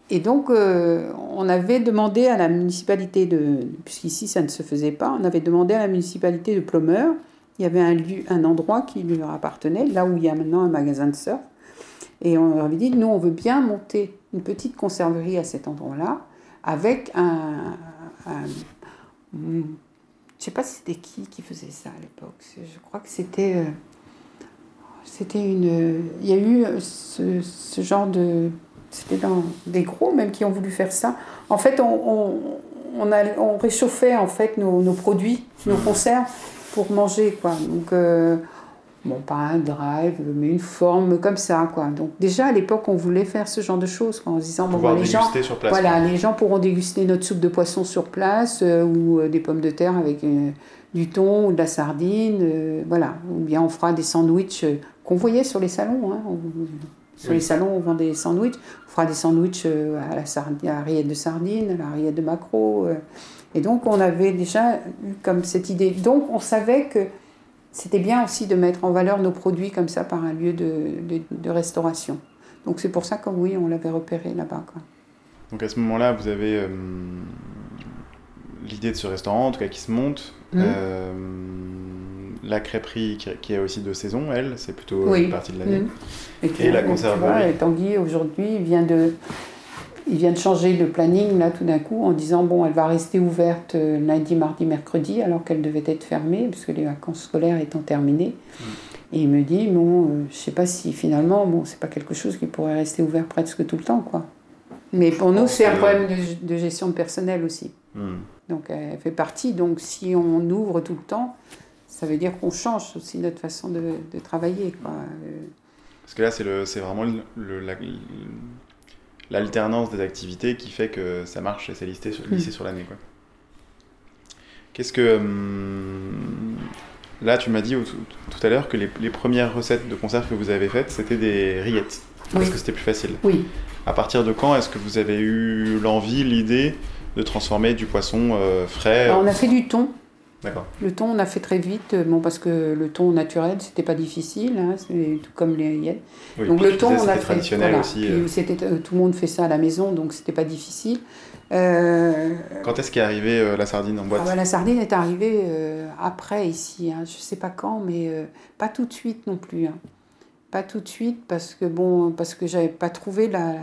et donc, euh, on avait demandé à la municipalité de. Puisqu'ici ça ne se faisait pas, on avait demandé à la municipalité de Plomeur. Il y avait un, lieu, un endroit qui leur appartenait, là où il y a maintenant un magasin de surf. Et on leur avait dit nous, on veut bien monter une petite conserverie à cet endroit-là avec un. je sais pas c'était qui qui faisait ça à l'époque. Je crois que c'était. euh, C'était une. Il y a eu ce genre de. C'était dans des gros même qui ont voulu faire ça. En fait, on, on, on, a- on réchauffait en fait nos, nos produits, nos conserves pour manger quoi. Donc euh, bon, pas un drive, mais une forme comme ça quoi. Donc déjà à l'époque, on voulait faire ce genre de choses quoi, en se disant bon, bah, les gens, sur place. voilà, les gens pourront déguster notre soupe de poisson sur place euh, ou euh, des pommes de terre avec du thon ou de la sardine, voilà. Ou bien on fera des sandwichs qu'on voyait sur les salons. hein. On- sur Oui. les salons, on vend des sandwichs. On fera des sandwichs euh, à la, sardine, à la rillette de sardine, à la rillette de maquereau. euh. Et donc on avait déjà eu comme cette idée. Donc on savait que c'était bien aussi de mettre en valeur nos produits comme ça par un lieu de, de- de restauration. Donc c'est pour ça que oui, on l'avait repéré là-bas. Donc à ce moment-là, vous avez euh, l'idée de ce restaurant, en tout cas qui se monte. Euh, la crêperie qui, qui a aussi deux saisons, elle, c'est plutôt euh, Oui. une partie de l'année. Mhm. Et puis, la conserverie. Tanguy, aujourd'hui, il vient de. Il vient de changer de planning là tout d'un coup en disant bon elle va rester ouverte euh, lundi, mardi, mercredi alors qu'elle devait être fermée puisque les vacances scolaires étant terminées. Mm. Et il me dit bon euh, je sais pas si finalement bon c'est pas quelque chose qui pourrait rester ouvert presque tout le temps quoi. Mais pour nous c'est un problème de, de gestion de personnel aussi. Hmm. Donc elle fait partie. Donc si on ouvre tout le temps, ça veut dire qu'on change aussi notre façon de, de travailler quoi. Euh, Parce que là, c'est le- c'est vraiment le- le- la- l'alternance des activités qui fait que ça marche et c'est listé sur, sur l'année. quoi. Qu'est-ce que. hum, là, tu m'as dit tout, à l'heure que les, les premières recettes de conserve que vous avez faites, c'était des rillettes. Parce Oui. que c'était plus facile. Oui. À partir de quand est-ce que vous avez eu l'envie, l'idée de transformer du poisson euh, frais Alors, on a fait du thon. Le thon, on a fait très vite, euh, bon, parce que le thon naturel, c'était pas difficile, hein, c'est tout comme les. Oui, Donc le thon, on a fait. traditionnel voilà. aussi. Euh. euh, tout le monde fait ça à la maison, donc c'était pas difficile. Euh, Quand est-ce qu'est arrivée euh, la sardine en boîte ah bah, la sardine est arrivée après ici, hein, je sais pas quand, mais pas tout de suite non plus. hein. Pas tout de suite parce que bon, parce que j'avais pas trouvé la,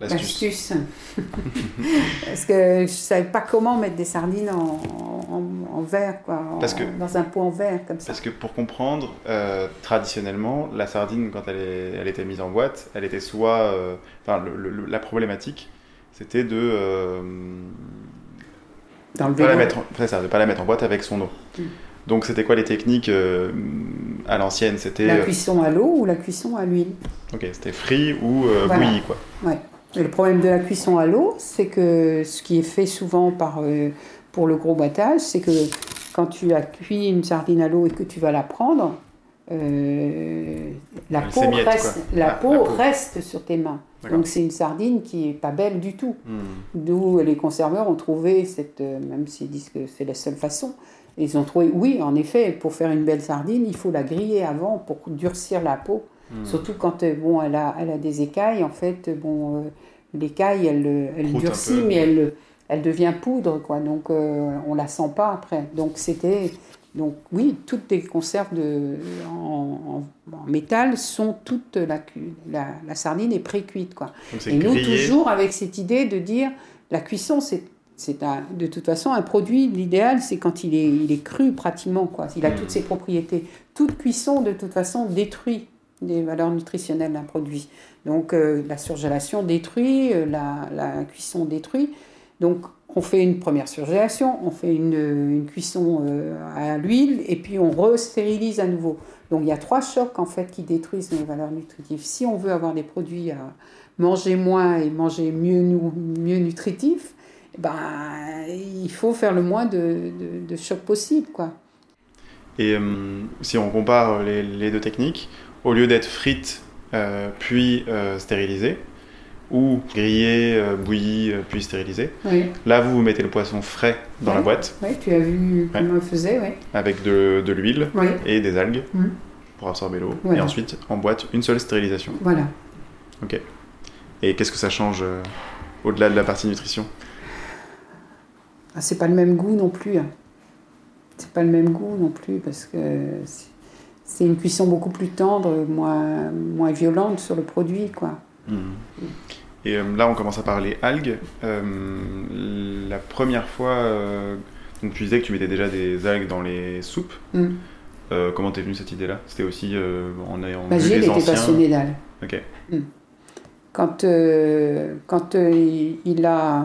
L'astuce. parce que je savais pas comment mettre des sardines en, en, en verre, quoi, en- Parce que- dans un pot en verre comme ça. Parce que pour comprendre, euh, traditionnellement, la sardine, quand elle, est- elle était mise en boîte, elle était soit. euh, Enfin, le- le- la problématique, c'était de. euh, Dans le pas la mettre en, c'est ça, de pas la mettre en boîte avec son eau. Mm. Donc, c'était quoi les techniques euh, à l'ancienne? C'était. La cuisson à l'eau ou la cuisson à l'huile. ok, c'était frit ou euh, Voilà. bouilli, quoi. Ouais. Le problème de la cuisson à l'eau, c'est que ce qui est fait souvent par, euh, pour le gros boitage, c'est que quand tu as cuit une sardine à l'eau et que tu vas la prendre, euh, la, peau reste, Ah, peau la peau. reste sur tes mains. Donc c'est une sardine qui est pas belle du tout. Hmm. D'où les conserveurs ont trouvé cette, euh, même s'ils disent que c'est la seule façon, ils ont trouvé, oui, en effet, pour faire une belle sardine, il faut la griller avant pour durcir la peau. Hmm. Surtout quand euh, bon, elle, a, elle a des écailles, en fait, euh, bon, euh, l'écaille, elle, elle durcit, mais elle, elle devient poudre, quoi. Donc, on la sent pas après. Donc, c'était... Donc, oui, toutes les conserves de, en, en- en métal sont toutes... La, la, la sardine est pré-cuite, quoi. Et nous, toujours avec cette idée de dire, la cuisson, c'est c'est de toute façon un produit, l'idéal c'est quand il est, il est cru pratiquement, quoi. il a toutes ses propriétés. Toute cuisson de toute façon détruit les valeurs nutritionnelles d'un produit. Donc euh, la surgélation détruit, euh, la, cuisson détruit. Donc on fait une première surgélation, on fait une, cuisson euh, à l'huile et puis on restérilise à nouveau. Donc il y a trois chocs en fait qui détruisent les valeurs nutritives. Si on veut avoir des produits à manger moins et manger mieux, mieux nutritifs, ben, il faut faire le moins de, chocs possible. Quoi. Et si on compare les, deux techniques, au lieu d'être frites euh, puis euh, stérilisées, ou grillé, bouilli, puis stérilisé. Là, vous, vous mettez le poisson frais dans la boîte. Oui, tu as vu comment on faisait, oui. Avec de, de l'huile et des algues mmh. pour absorber l'eau. Et ensuite, en boîte, une seule stérilisation. Voilà. Ok. Et qu'est-ce que ça change au-delà de la partie nutrition? Ah, c'est pas le même goût non plus. Hein. C'est pas le même goût non plus parce que c'est une cuisson beaucoup plus tendre, moins, moins violente sur le produit. quoi. Mmh. Et euh, là, on commence à parler algues. Euh, la première fois, euh, donc tu disais que tu mettais déjà des algues dans les soupes. Mmh. comment t'es venue cette idée-là? C'était aussi en ayant bah, Gilles était passionné d'algues. Mmh. Quand, quand il a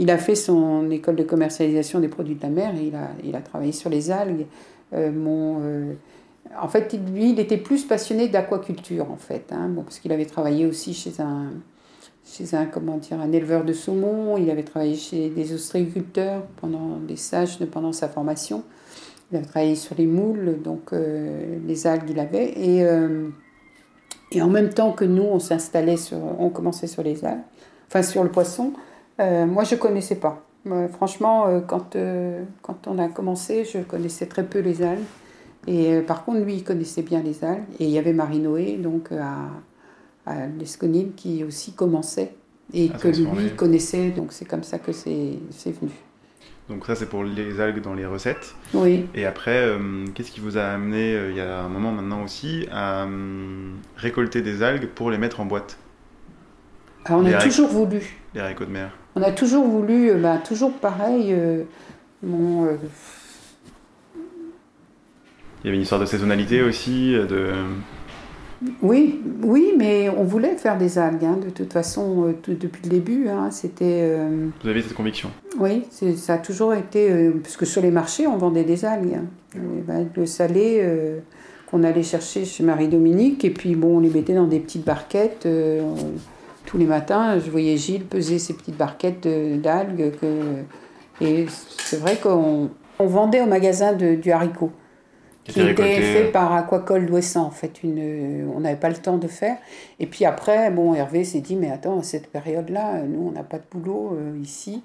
il a fait son école de commercialisation des produits de la mer il a, il a travaillé sur les algues. Euh, mon, euh, en fait, lui, il était plus passionné d'aquaculture, en fait, hein, parce qu'il avait travaillé aussi chez un, chez un, comment dire, un éleveur de saumon, il avait travaillé chez des ostréiculteurs pendant des stages pendant sa formation. Il avait travaillé sur les moules, donc euh, les algues, il avait. Et, et en même temps que nous, on s'installait sur, on commençait sur les algues, enfin sur le poisson, euh, moi, je connaissais pas. Euh, franchement, euh, quand, quand on a commencé, je connaissais très peu les algues. Et par contre, lui, il connaissait bien les algues. Et il y avait Marie-Noé, donc à, à l'Esconine, qui aussi commençait. Et ah, que lui connaissait, donc c'est comme ça que c'est venu. Donc ça, c'est pour les algues dans les recettes. Oui. Et après, qu'est-ce qui vous a amené, il y a un moment maintenant aussi, à récolter des algues pour les mettre en boîte? Alors, on a toujours voulu. Les haricots de mer on a toujours voulu, euh, bah, toujours pareil, euh, euh, Il y avait une histoire de saisonnalité aussi, de... Oui, oui, mais on voulait faire des algues, hein, de toute façon, depuis le début. Hein, c'était. Vous avez cette conviction Oui, ça a toujours été. parce que sur les marchés, on vendait des algues. Hein. Ben, le salé qu'on allait chercher chez Marie-Dominique, et puis bon, on les mettait dans des petites barquettes tous les matins, je voyais Gilles peser ses petites barquettes d'algues. Et c'est vrai qu'on vendait au magasin de, du haricot, qui était fait par Aquacole d'Ouessant, en fait. Une, on n'avait pas le temps de faire. Et puis après, bon, Hervé s'est dit, mais attends, à cette période-là, nous, on n'a pas de boulot euh, ici.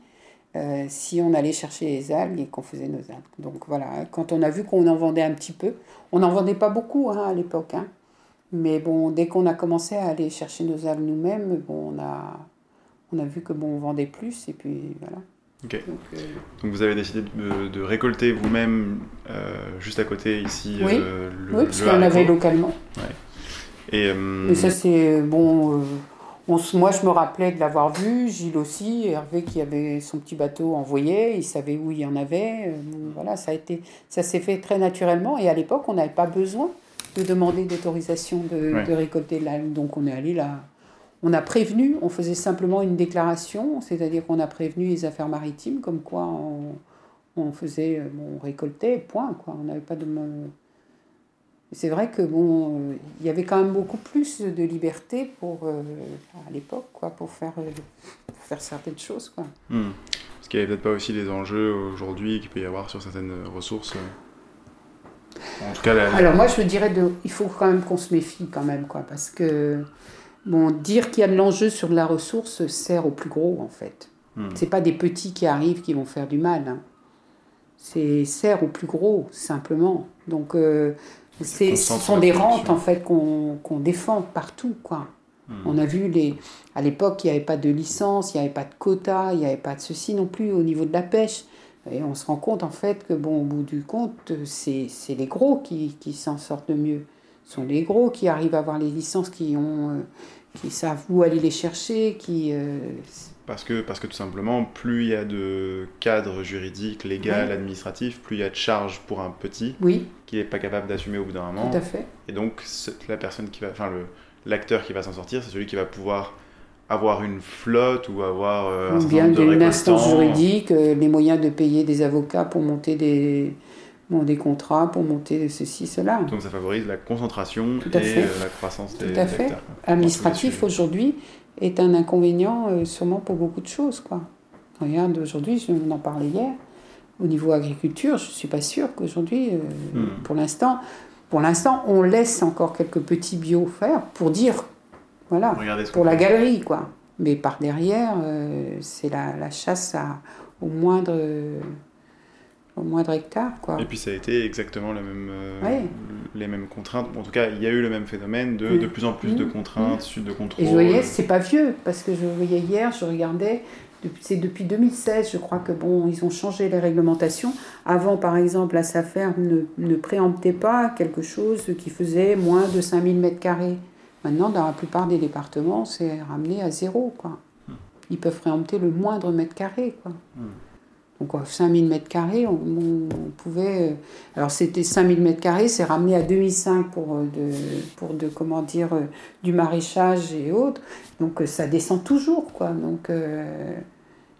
Euh, si on allait chercher les algues et qu'on faisait nos algues. Donc voilà, quand on a vu qu'on en vendait un petit peu, on n'en vendait pas beaucoup hein, à l'époque. Hein. Mais bon, dès qu'on a commencé à aller chercher nos algues nous-mêmes, bon, on a, on a vu que bon, on vendait plus et puis voilà. Donc, euh, Donc, vous avez décidé de, de récolter vous-même euh, juste à côté ici oui. Euh, le, Oui, parce qu'on avait localement. Ouais. Et, Mais ça c'est bon. On, moi je me rappelais de l'avoir vu, Gilles aussi, Hervé qui avait son petit bateau envoyé, il savait où il y en avait. voilà, ça a été, ça s'est fait très naturellement et à l'époque on n'avait pas besoin de demander d'autorisation de, de, récolter l'algue. Donc on est allé là. On a prévenu, on faisait simplement une déclaration, c'est-à-dire qu'on a prévenu les affaires maritimes, comme quoi on, on faisait, euh, bon, on récoltait, point, quoi. On n'avait pas de. C'est vrai que bon, euh, il y avait quand même beaucoup plus de liberté pour euh, à l'époque, quoi, pour faire, faire certaines choses, quoi. Hmm. Parce qu'il n'y avait peut-être pas aussi les enjeux aujourd'hui qu'il peut y avoir sur certaines ressources. Alors moi, je dirais, de, il faut quand même qu'on se méfie quand même, quoi, parce que bon, dire qu'il y a de l'enjeu sur de la ressource sert aux plus gros, en fait. Hmm. C'est pas des petits qui arrivent qui vont faire du mal. Hein. C'est sert aux plus gros, simplement. Donc, euh, ce sont des rentes, en fait, qu'on défend partout, quoi. Hmm. On a vu, les, à l'époque, il n'y avait pas de licence, il n'y avait pas de quota, il n'y avait pas de ceci non plus au niveau de la pêche. Et on se rend compte en fait que, bon, au bout du compte, c'est les gros qui, qui s'en sortent le mieux. Sont les gros qui arrivent à avoir les licences, qui, ont, euh, qui savent où aller les chercher, qui... euh, Parce que, parce que tout simplement, plus il y a de cadre juridique, légal, Ouais. administratif, plus il y a de charges pour un petit oui, qui n'est pas capable d'assumer au bout d'un moment. tout à fait. Et donc, ce- la personne qui va, enfin, le, l'acteur qui va s'en sortir, c'est celui qui va pouvoir avoir une flotte ou avoir euh, un Ou certain bien nombre de d'une instance juridique, euh, les moyens de payer des avocats pour monter des, bon, des contrats, pour monter ceci, cela. Donc, ça favorise la concentration Tout à et fait. la croissance des, Tout à fait. Administratif aujourd'hui est un inconvénient euh, sûrement pour beaucoup de choses. Quoi. Regarde, aujourd'hui, je- on en parlait hier, au niveau agriculture, je ne suis pas sûre qu'aujourd'hui, euh, Hmm. pour l'instant, pour l'instant, on laisse encore quelques petits bio faire pour dire, voilà, pour la galerie, quoi. Mais par derrière, euh, c'est la, la chasse à, au moindre, au moindre hectare, quoi. Et puis ça a été exactement la même, euh, Ouais. les mêmes contraintes. En tout cas, il y a eu le même phénomène de de plus en plus de Mm. contraintes, de contrôles. Et je voyais, c'est pas vieux, parce que je voyais hier, je regardais, c'est depuis 2016, je crois que bon, ils ont changé les réglementations. Avant, par exemple, la SAFER ne, ne préemptait pas quelque chose qui faisait moins de 5000 mètres carrés. Maintenant, dans la plupart des départements, c'est ramené à zéro, quoi. Ils peuvent préempter le moindre mètre carré, quoi. Donc, à 5000 mètres carrés, on, pouvait. euh, Alors, c'était 5000 mètres carrés, c'est ramené à 2005 pour, euh, de, pour de, comment dire, euh, du maraîchage et autres. Donc, ça descend toujours, quoi. Donc,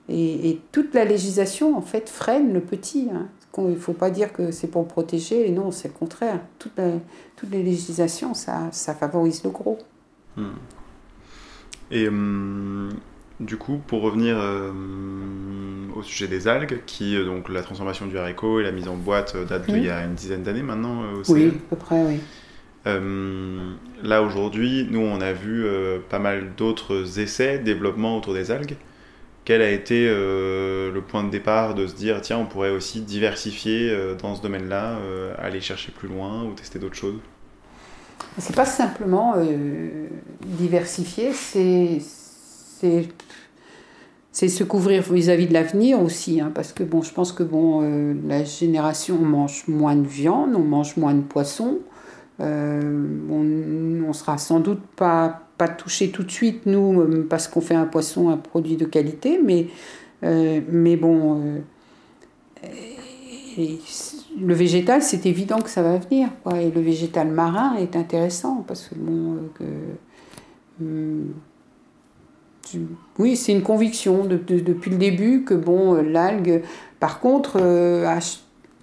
et, et toute la législation, en fait, freine le petit. hein. Il ne faut pas dire que c'est pour protéger, non, c'est le contraire. Toutes les législations, ça, ça favorise le gros. Hmm. Et hum, du coup, pour revenir euh, au sujet des algues, qui euh, donc la transformation du haricot et la mise en boîte euh, date d'il y a une dizaine d'années maintenant au Oui, CE. à peu près, oui. Euh, là aujourd'hui, nous on a vu euh, pas mal d'autres essais, développement autour des algues. Quel a été euh, le point de départ de se dire tiens on pourrait aussi diversifier dans ce domaine-là, aller chercher plus loin ou tester d'autres choses? C'est pas simplement diversifier, c'est c'est c'est se couvrir vis-à-vis de l'avenir aussi, hein, parce que bon, je pense que bon, euh, la génération on mange moins de viande, on mange moins de poisson, euh, on, on sera sans doute pas pas touché tout de suite nous euh, parce qu'on fait un poisson un produit de qualité, mais mais bon. le végétal, c'est évident que ça va venir. Quoi. Et le végétal marin est intéressant parce que, bon, que, tu- oui, c'est une conviction de- de- depuis le début que, bon, euh, l'algue. Par contre, euh, à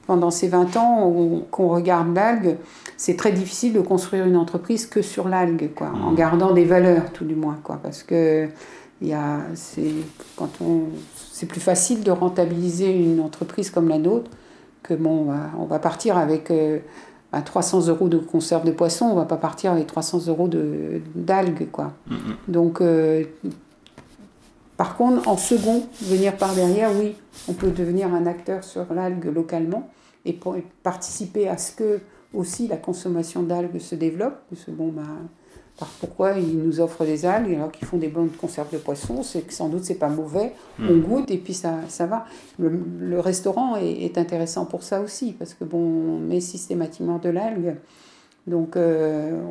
pendant ces 20 ans on- qu'on regarde l'algue, c'est très difficile de construire une entreprise que sur l'algue, quoi, en Mhm. gardant des valeurs, tout du moins, quoi, parce que il y a, c'est, quand on, c'est plus facile de rentabiliser une entreprise comme la nôtre que bon, on va, on va partir avec euh, à 300 euros de conserve de poisson, on va pas partir avec 300 euros de, d'algues, quoi. Mm, mm. Donc, euh, par contre, en second, venir par derrière, oui, on peut devenir un acteur sur l'algue localement et, pour, et participer à ce que aussi la consommation d'algues se développe. Parce que bon, ben, par pourquoi ils nous offrent des algues alors qu'ils font des bonnes conserves de poisson C'est que sans doute c'est pas mauvais. Mm. On goûte et puis ça, ça va. Le, le restaurant est, est intéressant pour ça aussi parce que bon, on met systématiquement de l'algue. Donc, euh,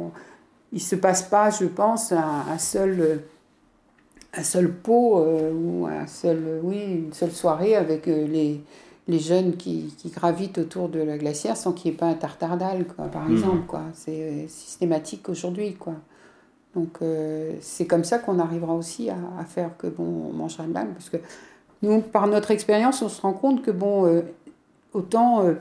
il se passe pas, je pense, un, un seul euh, un seul pot euh, ou un seul, oui, une seule soirée avec euh, les, les jeunes qui, qui gravitent autour de la glacière sans qu'il n'y ait pas un tartare d'algues, quoi, par Mhm. exemple. Quoi. C'est euh, systématique aujourd'hui. Quoi. Donc euh, c'est comme ça qu'on arrivera aussi à, à faire que bon, on mangera l'algue. Parce que nous, par notre expérience, on se rend compte que bon, euh, autant euh,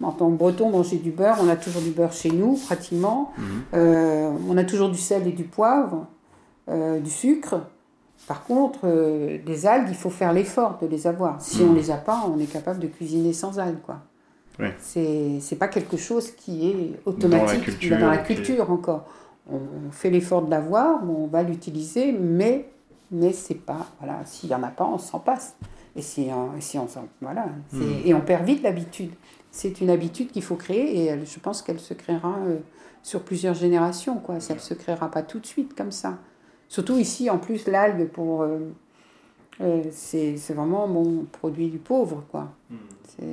en tant que breton, manger du beurre, on a toujours du beurre chez nous, pratiquement. Euh, on a toujours du sel et du poivre, euh, du sucre. Par contre, euh, des algues, il faut faire l'effort de les avoir. Si on Mhm. les a pas, on est capable de cuisiner sans algues, quoi. Oui. C'est pas quelque chose qui est automatique culture, dans la qui culture encore. On, on fait l'effort de l'avoir, on va l'utiliser, mais mais c'est pas voilà. S'il y en a pas, on s'en passe. Et si, on- et si on voilà, Mhm. et on perd vite l'habitude. C'est une habitude qu'il faut créer et elle- je pense qu'elle se créera euh, sur plusieurs générations. Quoi. Ça ne se créera pas tout de suite comme ça. Surtout ici, en plus, l'algue, pour, euh, euh, c'est c'est vraiment mon produit du pauvre. Quoi. C'est-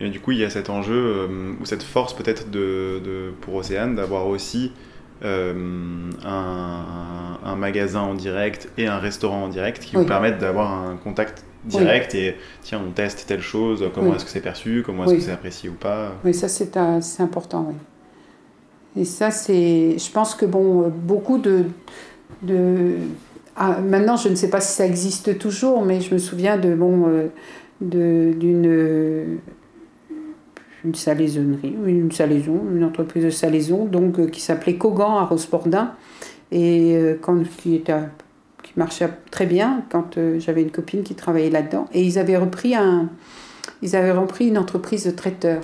Et du coup, il y a cet enjeu euh, ou cette force peut-être de, de, pour Océane d'avoir aussi euh, un, un, magasin en direct et un restaurant en direct qui vous permettent d'avoir un contact direct et tiens, on teste telle chose, comment est-ce que c'est perçu, comment est-ce que c'est apprécié ou pas. Oui, ça c'est important, oui. Et ça, c'est. Je pense que bon, beaucoup de. de ah, maintenant, je ne sais pas si ça existe toujours, mais je me souviens de bon, euh, d'une une salaisonnerie, une salaison, une entreprise de salaison, donc euh, qui s'appelait Cogan à Rospordin, et euh, quand, qui, était, qui marchait très bien quand j'avais une copine qui travaillait là-dedans. Et ils avaient repris un, ils avaient repris une entreprise de traiteurs.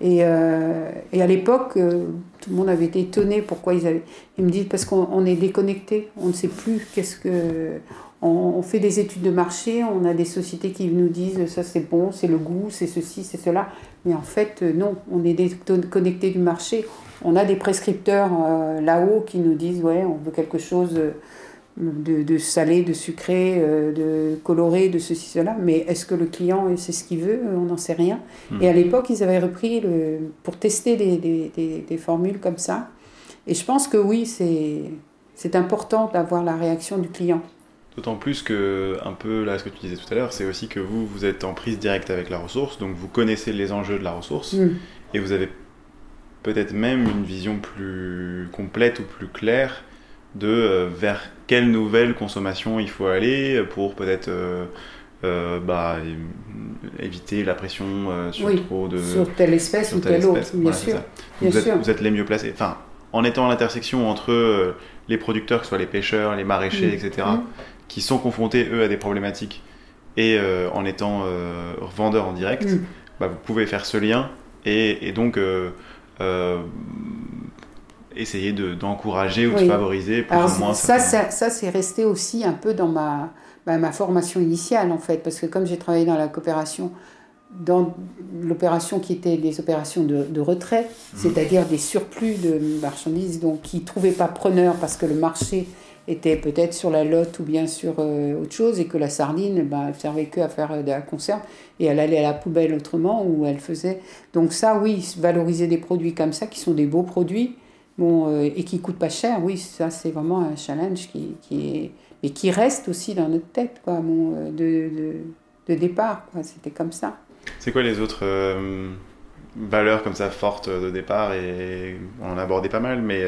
Et, euh, et à l'époque, euh, tout le monde avait été étonné pourquoi ils avaient. Ils me disent parce qu'on est déconnecté, on ne sait plus qu'est-ce que. On, fait des études de marché, on a des sociétés qui nous disent ça c'est bon, c'est le goût, c'est ceci, c'est cela. Mais en fait, euh, non, on est déconnecté du marché. On a des prescripteurs là-haut qui nous disent ouais, on veut quelque chose de, salé, de sucré, euh, de coloré, de ceci, cela. Mais est-ce que le client c'est ce qu'il veut? On n'en sait rien. Hmm. Et à l'époque, ils avaient repris le, pour tester des, formules comme ça. Et je pense que oui, c'est important d'avoir la réaction du client. D'autant plus que, un peu là, ce que tu disais tout à l'heure, c'est aussi que vous, vous êtes en prise directe avec la ressource, donc vous connaissez les enjeux de la ressource, hmm. et vous avez peut-être même une vision plus complète ou plus claire de euh, vers quelle nouvelle consommation il faut aller pour peut-être euh, euh, bah, éviter la pression sur trop de sur telle espèce ou telle, autre bien, sûr. Vous, êtes, vous, êtes, les mieux placés enfin en étant à l'intersection entre les producteurs que ce soit les pêcheurs les maraîchers mm. etc mm. qui sont confrontés eux à des problématiques et en étant vendeurs en direct mm. bah, vous pouvez faire ce lien et, et donc essayer d'encourager ou de favoriser plus ou moins. Ça, ça, ça c'est resté aussi un peu dans ma, bah, ma formation initiale, en fait, parce que comme j'ai travaillé dans la coopération, dans l'opération qui était des opérations de, de retrait, mmh. c'est-à-dire des surplus de marchandises donc, qui ne trouvaient pas preneur parce que le marché était peut-être sur la lotte ou bien sur euh, autre chose et que la sardine, bah, elle servait que à faire euh, de la conserve et elle allait à la poubelle autrement ou elle faisait. Donc ça, oui, valoriser des produits comme ça qui sont des beaux produits bon, euh, et qui coûte pas cher, oui, ça c'est vraiment un challenge qui, qui est, mais qui reste aussi dans notre tête, quoi, bon, euh, de, de, de, départ, quoi, c'était comme ça. C'est quoi les autres euh, valeurs comme ça fortes de départ, et on en a abordé pas mal, mais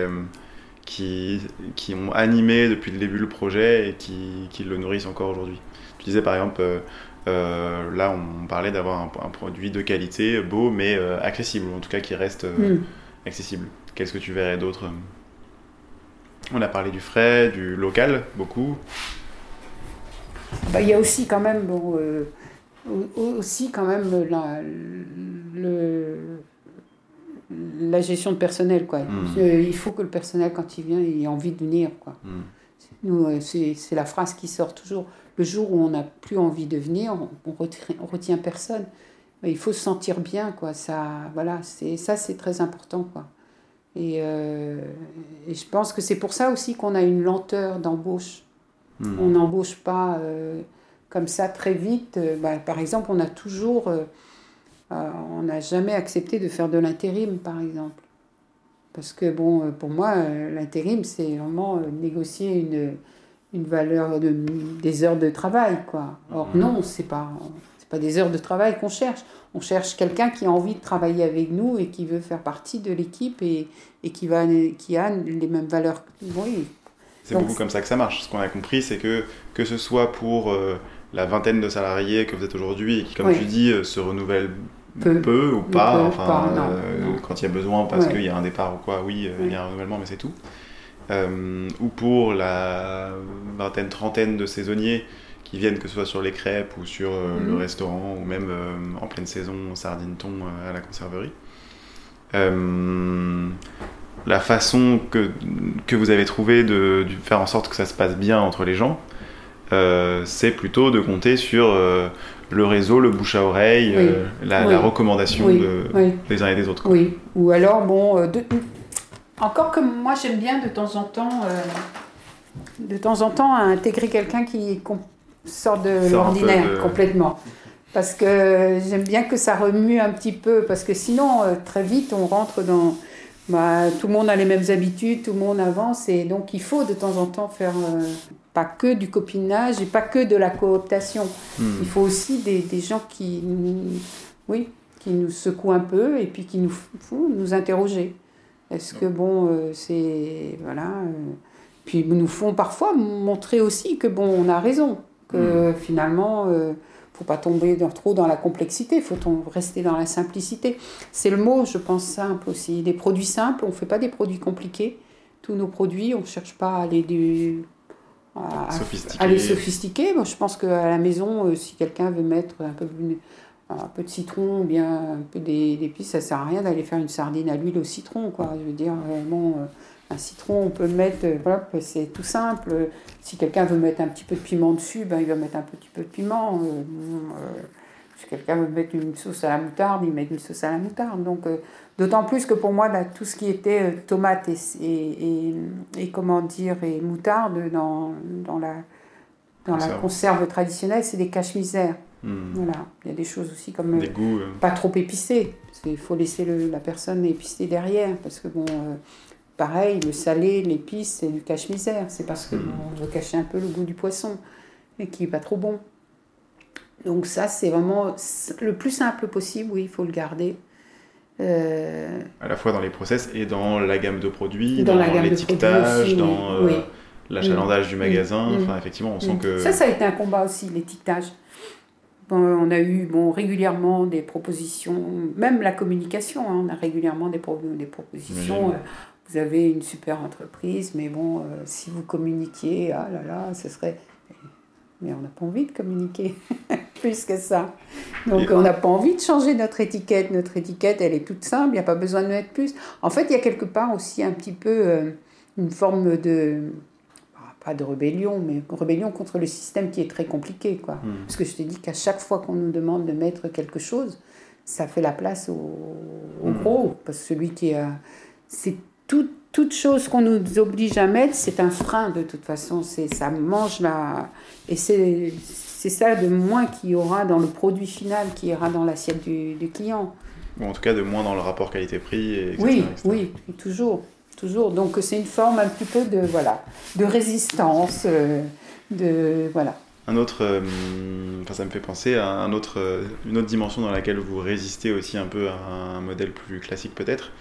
qui, qui ont animé depuis le début le projet et qui, qui le nourrissent encore aujourd'hui? Tu disais par exemple, là on parlait d'avoir un, produit de qualité, beau, mais accessible, en tout cas qui reste hmm. accessible. Qu'est-ce que tu verrais d'autre? On a parlé du frais, du local, beaucoup. Bah, il y a aussi quand même, bon, euh, aussi quand même la, le, la gestion de personnel. Quoi. Hmm. Il faut que le personnel, quand il vient, il ait envie de venir. Quoi. Hmm. Nous, euh, c'est la phrase qui sort toujours. Le jour où on n'a plus envie de venir, on, retient, on retient personne. Il faut se sentir bien. Quoi. Ça, voilà, ça, c'est très important. Quoi. Euh, et, je pense que c'est pour ça aussi qu'on a une lenteur d'embauche. Hmm. On n'embauche pas euh, comme ça très vite. Euh, bah, par exemple, on a toujours, on n'a jamais accepté de faire de l'intérim, par exemple. Parce que bon, pour moi, l'intérim, c'est vraiment négocier une, une valeur de, des heures de travail, quoi. Or hmm. non, c'est pas pas des heures de travail qu'on cherche. On cherche quelqu'un qui a envie de travailler avec nous et qui veut faire partie de l'équipe et, et qui, va, qui a les mêmes valeurs. Oui. C'est beaucoup comme ça que ça marche. Ce qu'on a compris, c'est que que ce soit pour euh, la vingtaine de salariés que vous êtes aujourd'hui et qui, comme tu dis, euh, se renouvellent peu, ou pas, enfin, euh, quand il y a besoin parce qu'il y a un départ ou quoi, oui, il y a un renouvellement, mais c'est tout. ou pour la vingtaine, trentaine de saisonniers qui viennent, que ce soit sur les crêpes ou sur euh, le mhm. restaurant ou même euh, en pleine saison, sardine thon euh, à la conserverie. la façon que, que vous avez trouvé de, faire en sorte que ça se passe bien entre les gens, c'est plutôt de compter sur le réseau, le bouche à oreille, la, recommandation de, des uns et des autres. Oui, ou alors, bon, encore que moi j'aime bien de temps en temps, de temps en temps intégrer quelqu'un qui sort de l'ordinaire complètement. parce que j'aime bien que ça remue un petit peu, parce que sinon, euh, très vite, on rentre dans... Bah, tout le monde a les mêmes habitudes, tout le monde avance, et donc il faut de temps en temps faire euh, pas que du copinage et pas que de la cooptation. Hmm. Il faut aussi des, des gens qui, nous- oui, qui nous secouent un peu et puis qui nous font nous interroger. Est-ce que bon, euh, c'est voilà, euh, puis nous font parfois montrer aussi que bon, on a raison, que finalement, euh, faut pas tomber dans- trop dans la complexité, faut tom- rester dans la simplicité. C'est le mot, je pense, simple aussi. Des produits simples, on fait pas des produits compliqués. Tous nos produits, on cherche pas à du à- les sophistiquer. Moi, je pense qu'à la maison, euh, si quelqu'un veut mettre un peu, une- un peu de citron ou bien un peu d'é- d'épices, ça sert à rien d'aller faire une sardine à l'huile au citron. Quoi. Je veux dire, bon, euh, un citron, on peut le mettre, euh, voilà, c'est tout simple. Si quelqu'un veut mettre un petit peu de piment dessus, ben, il va mettre un petit peu de piment. Euh, euh, si quelqu'un veut mettre une sauce à la moutarde, il met une sauce à la moutarde. Donc, euh, d'autant plus que pour moi, là, tout ce qui était tomate et, et, et, et comment dire, et moutarde dans, dans la, dans la Conserve. conserve traditionnelle, c'est des cache-misères. Hmm. Voilà. Il y a des choses aussi comme Des goûts. pas trop épicé. Il faut laisser le- la personne épicer derrière. Parce que, bon, pareil, le salé, l'épice, c'est du cache-misère. C'est parce que Mm. bon, on veut cacher un peu le goût du poisson, et qui n'est pas trop bon. Donc, ça, c'est vraiment le plus simple possible. Oui, il faut le garder. Euh, à la fois dans les process et dans la gamme de produits, Dans l'étiquetage, dans euh, oui. l'achalandage du magasin. Mm. Enfin, effectivement, on sent Mm. que. Ça, ça a été un combat aussi, l'étiquetage. Bon, on a eu bon, régulièrement des propositions, même la communication, hein, on a régulièrement des, pro- des propositions. Euh, vous avez une super entreprise, mais bon, euh, si vous communiquiez, ah là là, ce serait. Mais on n'a pas envie de communiquer plus que ça. Donc on n'a pas envie de changer notre étiquette. Notre étiquette, elle est toute simple, il n'y a pas besoin de mettre plus. En fait, il y a quelque part aussi un petit peu euh, une forme de. ah, Pas de rébellion, mais rébellion contre le système qui est très compliqué. Quoi. Hmm. Parce que je te dis qu'à chaque fois qu'on nous demande de mettre quelque chose, ça fait la place au, au Mm. gros. Parce que celui qui a. C'est tout- toute chose qu'on nous oblige à mettre, c'est un frein de toute façon. C'est, ça mange la. Et c'est, c'est ça de moins qu'il y aura dans le produit final qui ira dans l'assiette du, du client. Ou en tout cas, de moins dans le rapport qualité-prix. et Oui, etc. oui, toujours. Toujours. Donc c'est une forme un petit peu de, voilà, de résistance. euh, de, voilà. Un autre, euh, enfin, ça me fait penser à un autre, euh, une autre dimension dans laquelle vous résistez aussi un peu à un modèle plus classique peut-être,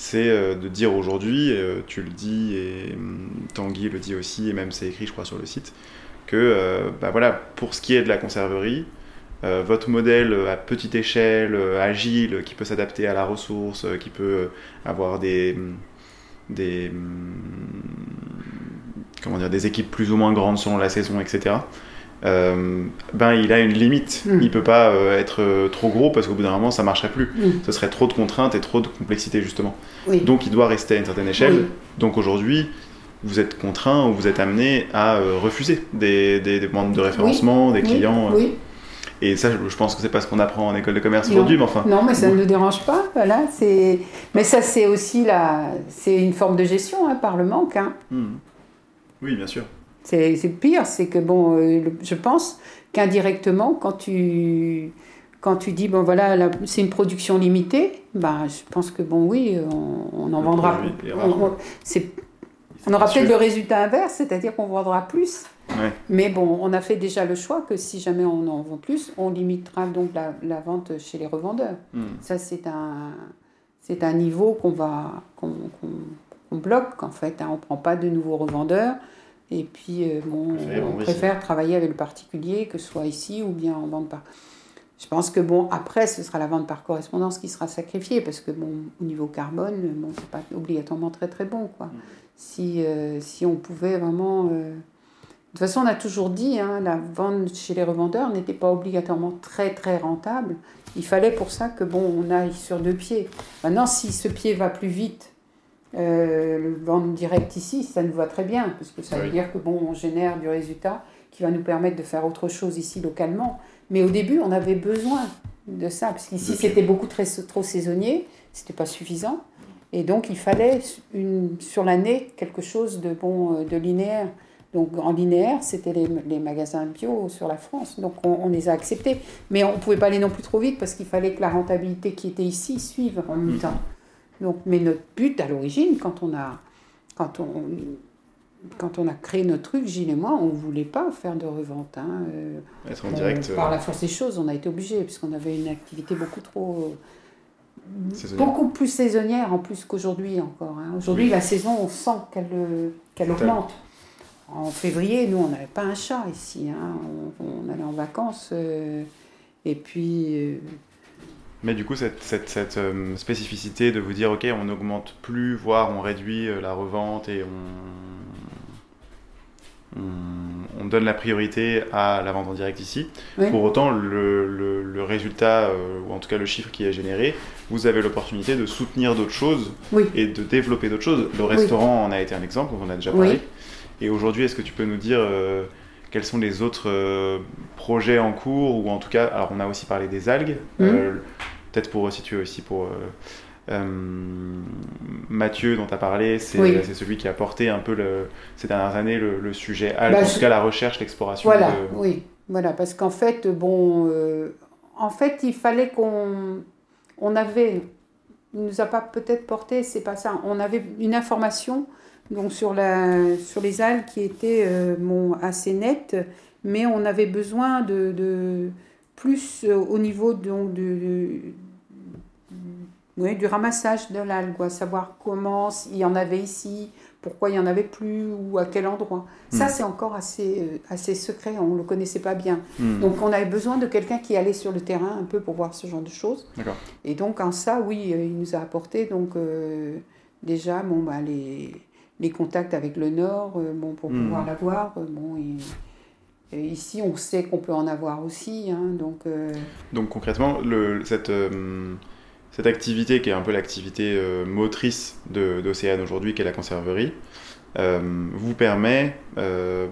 c'est euh, de dire aujourd'hui, euh, tu le dis et hum, Tanguy le dit aussi, et même c'est écrit je crois sur le site, que euh, bah voilà, pour ce qui est de la conserverie, votre modèle à petite échelle, agile, qui peut s'adapter à la ressource, qui peut avoir des, des, hum, comment dire, des équipes plus ou moins grandes selon la saison, etc. euh, ben il a une limite. Mm. Il peut pas euh, être euh, trop gros parce qu'au bout d'un moment ça marcherait plus. Mm. Ce serait trop de contraintes et trop de complexité justement. Oui. Donc il doit rester à une certaine échelle. Oui. Donc aujourd'hui vous êtes contraint ou vous êtes amené à refuser des, des, des demandes de référencement, des clients. Et ça, je- pense que c'est pas ce qu'on apprend en école de commerce aujourd'hui, mais enfin. Non, mais ça ne nous dérange pas. Voilà, c'est... Mais ça, c'est aussi la... c'est une forme de gestion hein, par le manque. Hein. Hmm. Oui, bien sûr. C'est, pire, c'est que, bon, euh, le- je pense qu'indirectement, quand tu, quand tu dis, bon, voilà, c'est une production limitée, ben, je pense que, bon, oui, on, on en Le vendra. on- on- c'est- on aura peut-être le résultat inverse, c'est-à-dire qu'on vendra plus. Ouais. Mais bon, on a fait déjà le choix que si jamais on en vend plus, on limitera donc la, la vente chez les revendeurs. Hmm. Ça, c'est un, c'est un niveau qu'on va, qu'on bloque, en fait. hein. On ne prend pas de nouveaux revendeurs. Et puis, euh, bon, Préfère on préfère travailler avec le particulier, que ce soit ici ou bien en vente par... Je pense que, bon, après, ce sera la vente par correspondance qui sera sacrifiée, parce que, bon, au niveau carbone, bon, c'est pas obligatoirement très, très bon, quoi. Si, euh, si on pouvait vraiment... euh, De toute façon, on a toujours dit, hein, la vente chez les revendeurs n'était pas obligatoirement très, très rentable. Il fallait pour ça que bon, on aille sur deux pieds. Maintenant, si ce pied va plus vite, euh, le vendre direct ici, ça nous va très bien, parce que ça veut dire que bon, on génère du résultat qui va nous permettre de faire autre chose ici localement. Mais au début, on avait besoin de ça, parce qu'ici c'était beaucoup très, trop saisonnier, c'était pas suffisant, et donc il fallait une, sur l'année quelque chose de bon, euh, de linéaire. Donc en linéaire, c'était les, les, magasins bio sur la France. Donc on, on les a acceptés. Mais on ne pouvait pas aller non plus trop vite parce qu'il fallait que la rentabilité qui était ici suive en même temps. Donc, mais notre but à l'origine, quand on a, quand on, quand on a créé notre truc, Gilles et moi, on ne voulait pas faire de revente. Hein. Être en direct. Par la force des choses, on a été obligé, puisqu'on avait une activité beaucoup trop. Beaucoup plus saisonnière en plus qu'aujourd'hui encore. Hein. Aujourd'hui, la saison, on sent qu'elle qu'elle augmente. En février, nous, on n'avait pas un chat ici. Hein. On, on, allait en vacances. Euh, et puis. Euh, mais du coup, cette, cette, cette euh, spécificité de vous dire, OK, on n'augmente plus, voire on réduit la revente et on, on, on, donne la priorité à la vente en direct ici. Oui. Pour autant, le, le, le résultat, euh, ou en tout cas le chiffre qui est généré, vous avez l'opportunité de soutenir d'autres choses oui. et de développer d'autres choses. Le restaurant en a été un exemple, on en a déjà parlé. Et aujourd'hui, est-ce que tu peux nous dire euh, quels sont les autres euh, projets en cours ou en tout cas, alors on a aussi parlé des algues, mmh. euh, peut-être pour situer aussi pour euh, Mathieu dont tu as parlé, c'est oui. celui qui a porté un peu le, ces dernières années le, le sujet algues, bah, en tout cas la recherche, l'exploration. Voilà, de... oui, voilà, parce qu'en fait, bon, en fait, il fallait qu'on, on avait, il nous a pas peut-être porté, c'est pas ça, on avait une information donc sur, la, sur les algues qui étaient euh, bon, assez nettes, mais on avait besoin de, de plus euh, au niveau donc, de, de, oui, du ramassage de l'algue, savoir comment il y en avait ici, pourquoi il n'y en avait plus ou à quel endroit. Mmh. Ça, c'est encore assez, euh, assez secret, on ne le connaissait pas bien. Mmh. Donc on avait besoin de quelqu'un qui allait sur le terrain un peu pour voir ce genre de choses. Et donc en ça, oui, il nous a apporté donc, euh, déjà bon, bah, les les contacts avec le Nord, euh, bon, pour Hmm. pouvoir l'avoir. Euh, bon, et, et ici, on sait qu'on peut en avoir aussi. Hein, donc, euh, Donc concrètement, le, cette, euh, cette activité qui est un peu l'activité euh, motrice d'Océane aujourd'hui, qui est la conserverie, vous permet,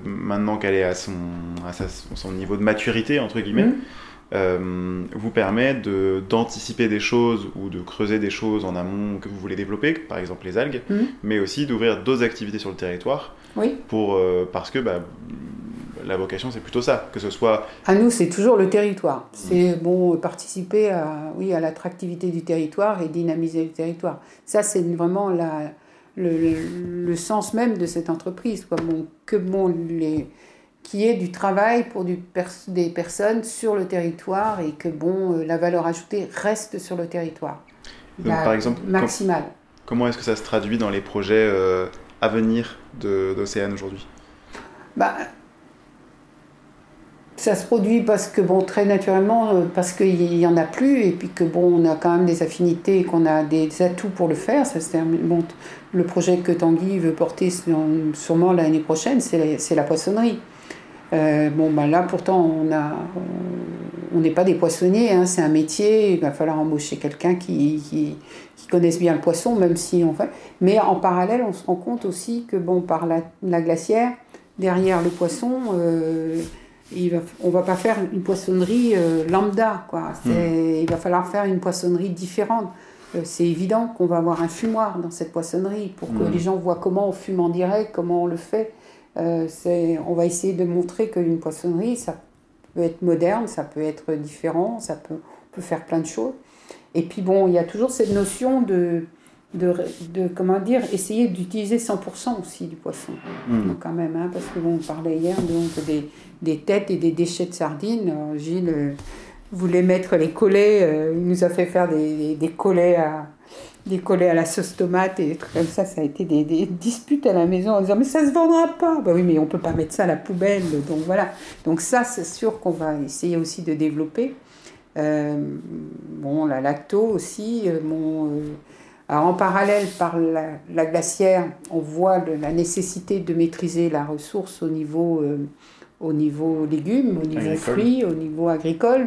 maintenant qu'elle est à, son, à sa, son niveau de maturité, entre guillemets, mmh. Euh, vous permet d'anticiper des choses ou de creuser des choses en amont que vous voulez développer, par exemple les algues, mmh. mais aussi d'ouvrir d'autres activités sur le territoire, oui. pour, euh, parce que bah, la vocation c'est plutôt ça, que ce soit... À nous, c'est toujours le territoire. C'est bon, participer à, oui, à l'attractivité du territoire et dynamiser le territoire. Ça, c'est vraiment la, le, le, le, sens même de cette entreprise. Quoi. Bon, que bon, les qu'il y ait du travail pour du pers des personnes sur le territoire et que bon, euh, la valeur ajoutée reste sur le territoire. Donc, par exemple, maximale. Com comment est-ce que ça se traduit dans les projets euh, à venir d'Océane aujourd'hui? Bah, ça se produit parce que, bon, très naturellement, euh, parce qu'il n'y en a plus, et puis que, bon, on a quand même des affinités et qu'on a des atouts pour le faire. Ça, bon, le projet que Tanguy veut porter sûrement l'année prochaine, c'est la, la, poissonnerie. Euh, bon, ben là, pourtant, on a, on n'est pas des poissonniers, hein, c'est un métier, il va falloir embaucher quelqu'un qui, qui, qui, connaisse bien le poisson, même si on fait. Mais en parallèle, on se rend compte aussi que, bon, par la, la glacière, derrière le poisson, euh, il va, on va pas faire une poissonnerie euh, lambda, quoi. Mmh. Il va falloir faire une poissonnerie différente. Euh, c'est évident qu'on va avoir un fumoir dans cette poissonnerie pour que mmh. les gens voient comment on fume en direct, comment on le fait. Euh, on va essayer de montrer qu'une poissonnerie, ça peut être moderne, ça peut être différent, ça peut, on peut faire plein de choses. Et puis bon, il y a toujours cette notion de, de, de comment dire, essayer d'utiliser 100% aussi du poisson, Mmh. donc, quand même, hein, parce que bon, on parlait hier donc des, des têtes et des déchets de sardines. Alors, Gilles euh, voulait mettre les collets, euh, il nous a fait faire des, des, des collets à des collets à la sauce tomate et des trucs comme ça, ça a été des, des, disputes à la maison en disant mais ça se vendra pas. Bah oui, mais on peut pas mettre ça à la poubelle. Donc voilà. Donc ça, c'est sûr qu'on va essayer aussi de développer. Euh, bon, la lacto aussi. Euh, bon, euh, alors en parallèle, par la, la, glacière, on voit le, la nécessité de maîtriser la ressource au niveau, au niveau légumes, au niveau agricole. fruits, au niveau agricole.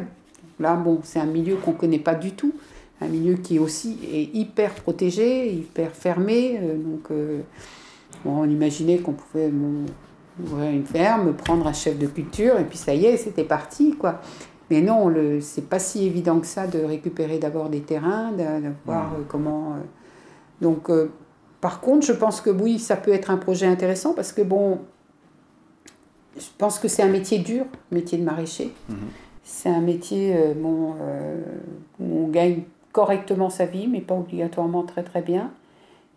Là, bon, c'est un milieu qu'on connaît pas du tout un milieu qui aussi est hyper protégé, hyper fermé. Euh, donc, euh, bon, on imaginait qu'on pouvait bon, ouvrir une ferme, prendre un chef de culture, et puis ça y est, c'était parti, quoi. Mais non, le, c'est pas si évident que ça de récupérer d'abord des terrains, de, de voir mmh. comment. Euh, donc, par contre, je pense que oui, ça peut être un projet intéressant parce que bon, je pense que c'est un métier dur, métier de maraîcher. Mhm. C'est un métier euh, bon, où on gagne correctement sa vie, mais pas obligatoirement très très bien.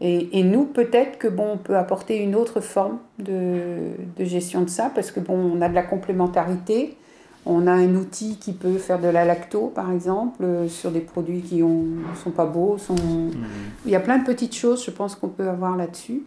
Et, et nous, peut-être que bon, on peut apporter une autre forme de, de gestion de ça, parce que bon, on a de la complémentarité. On a un outil qui peut faire de la lacto, par exemple, euh, sur des produits qui ne sont pas beaux. Sont... Mhm. Il y a plein de petites choses, je pense, qu'on peut avoir là-dessus.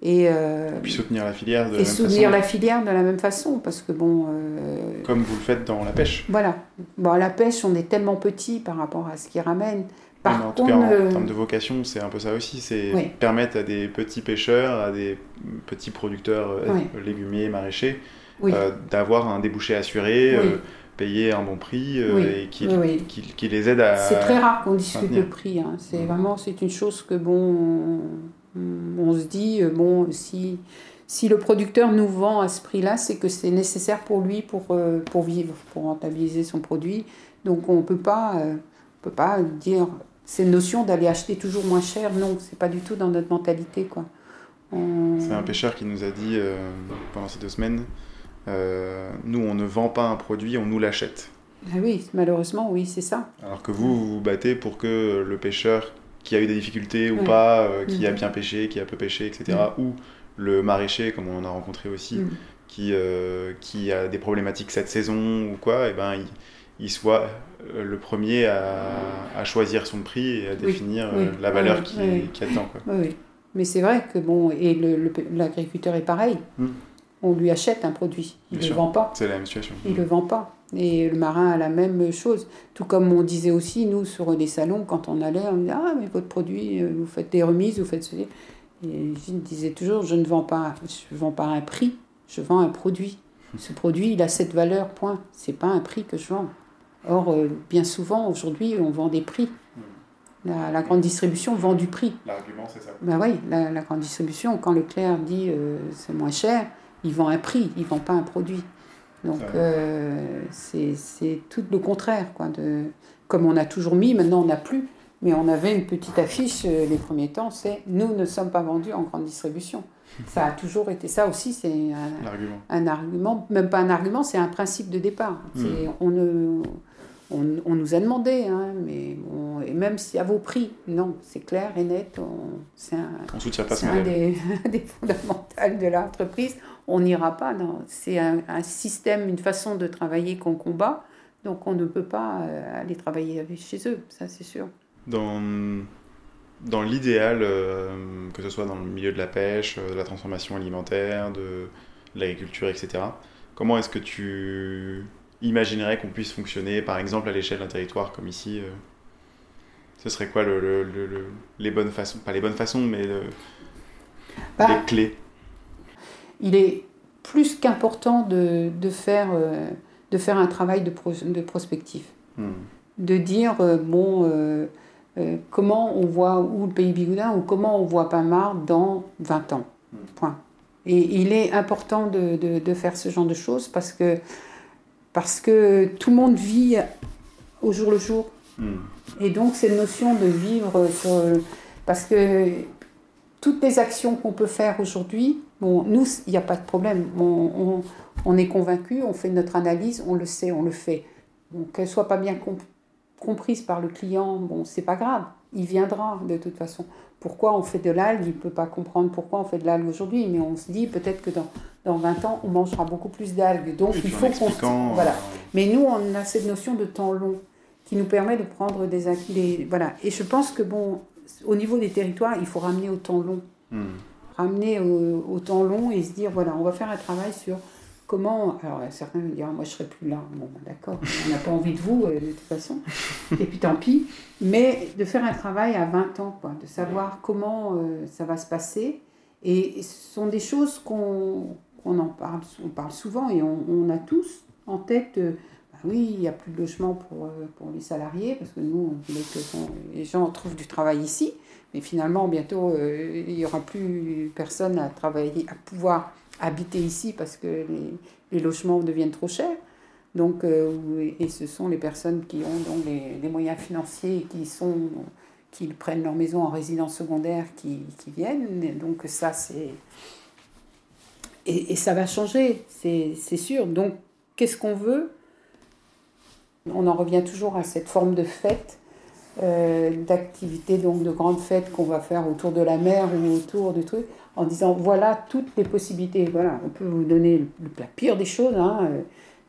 Et, euh, Et puis soutenir la filière de la même soutenir façon, la filière de la même façon, parce que bon, euh, comme vous le faites dans la pêche. voilà. Bon, à la pêche, on est tellement petit par rapport à ce qu'ils ramènent. Par en tout contre, cas, en euh, termes de vocation, c'est un peu ça aussi. C'est Oui. permettre à des petits pêcheurs, à des petits producteurs Oui. légumiers, maraîchers, oui, d'avoir un débouché assuré, payer un bon prix et qui, qui, qui les aide à. C'est très rare qu'on discute le prix. hein. C'est Mm. vraiment c'est une chose que bon, on, on se dit euh, bon si si le producteur nous vend à ce prix-là, c'est que c'est nécessaire pour lui pour euh, pour vivre, pour rentabiliser son produit. Donc on peut pas euh, on peut pas dire cette notion d'aller acheter toujours moins cher. Non, c'est pas du tout dans notre mentalité quoi. On- C'est un pêcheur qui nous a dit euh, pendant ces deux semaines euh, nous, on ne vend pas un produit, on nous l'achète. Ah oui, malheureusement, oui, c'est ça. Alors que vous, vous vous battez pour que le pêcheur qui a eu des difficultés ou Ouais. pas, euh, qui a Mhm. bien pêché, qui a peu pêché, etc., ou le maraîcher, comme on en a rencontré aussi, Mm. qui, euh, qui a des problématiques cette saison ou quoi, et ben, il, il soit euh, le premier à, à choisir son prix et à définir oui, la valeur qui, qui attend. Quoi. Oui. Mais c'est vrai que bon, et l'agriculteur est pareil. Mm. On lui achète un produit, il ne le sûr. vend pas. C'est la même situation. Il le vend pas. Et le marin a la même chose. Tout comme on disait aussi, nous, sur les salons, quand on allait, on disait Ah, mais votre produit, euh, vous faites des remises, vous faites ceci. Et je disais toujours Je ne vends pas, je vends pas un prix, je vends un produit. Ce produit, il a cette valeur, point. C'est pas un prix que je vends. Or, euh, bien souvent, aujourd'hui, on vend des prix. La, la grande distribution vend du prix. L'argument, c'est ça. Ben oui, la, la grande distribution, quand Leclerc dit euh, c'est moins cher, il vend un prix, il vend pas un produit. Donc euh, c'est tout le contraire. Quoi, de, comme on a toujours mis, maintenant on n'a plus, mais on avait une petite affiche euh, les premiers temps, c'est nous ne sommes pas vendus en grande distribution. Ça a toujours été ça aussi, c'est un, L'argument. un argument, même pas un argument, c'est un principe de départ. C'est- On, ne, on, on nous a demandé, hein, mais bon, et même si à vos prix, non, c'est clair et net, on- c'est un, On soutient pas ce un des, des fondamentales de l'entreprise. On n'ira pas, non. C'est un, un système, une façon de travailler qu'on combat, donc on ne peut pas euh, aller travailler avec, chez eux, ça c'est sûr. Dans, dans l'idéal, euh, que ce soit dans le milieu de la pêche, euh, de la transformation alimentaire, de l'agriculture, etc., comment est-ce que tu imaginerais qu'on puisse fonctionner, par exemple, à l'échelle d'un territoire comme ici euh, Ce serait quoi le, le- le- le- les bonnes façons Pas les bonnes façons, mais le- Bah, les clés? Il est plus qu'important de, de, faire, euh, de faire un travail de, pro- de prospective. Hmm. de dire euh, bon euh, comment on voit où le pays bigoudin ou comment on voit Pamar dans 20 ans. Mm. Point. Et il est important de, de, de faire ce genre de choses parce que, parce que tout le monde vit au jour le jour. Hmm. Et donc cette notion de vivre sur... Parce que toutes les actions qu'on peut faire aujourd'hui, bon, nous, il n'y a pas de problème. On, on, on est convaincu, on fait notre analyse, on le sait, on le fait. Donc qu'elle soit pas bien comp- comprise par le client, bon, c'est pas grave. Il viendra de toute façon. Pourquoi on fait de l'algue? Il ne peut pas comprendre pourquoi on fait de l'algue aujourd'hui, mais on se dit peut-être que dans, dans 20 ans, on mangera beaucoup plus d'algues. Donc il faut qu'on... Voilà. euh, Mais nous, on a cette notion de temps long qui nous permet de prendre des voilà. Et je pense que bon, au niveau des territoires, il faut ramener au temps long, hmm. Ramener au, au temps long et se dire voilà, on va faire un travail sur comment. Alors certains vont dire moi je serai plus là. Bon, ben, d'accord, on n'a pas envie de vous euh, de toute façon. Et puis tant pis. Mais de faire un travail à 20 ans, quoi, de savoir comment euh, ça va se passer. Et ce sont des choses qu'on en parle, on parle souvent et on, on a tous en tête. euh, bah oui, il n'y a plus de logement pour, pour les salariés, parce que nous, on voulait que les gens trouvent du travail ici, mais finalement, bientôt, euh, il n'y aura plus personne à travailler, à pouvoir habiter ici parce que les, logements deviennent trop chers. Donc, euh, et ce sont les personnes qui ont donc les, moyens financiers et qui sont qui prennent leur maison en résidence secondaire qui, viennent. Donc ça, c'est... et, ça va changer, c'est sûr. Donc, qu'est-ce qu'on veut? On en revient toujours à cette forme de fête, euh, d'activité, donc de grandes fêtes qu'on va faire autour de la mer ou autour du truc, en disant voilà toutes les possibilités. Voilà, on peut vous donner la pire des choses, hein, euh,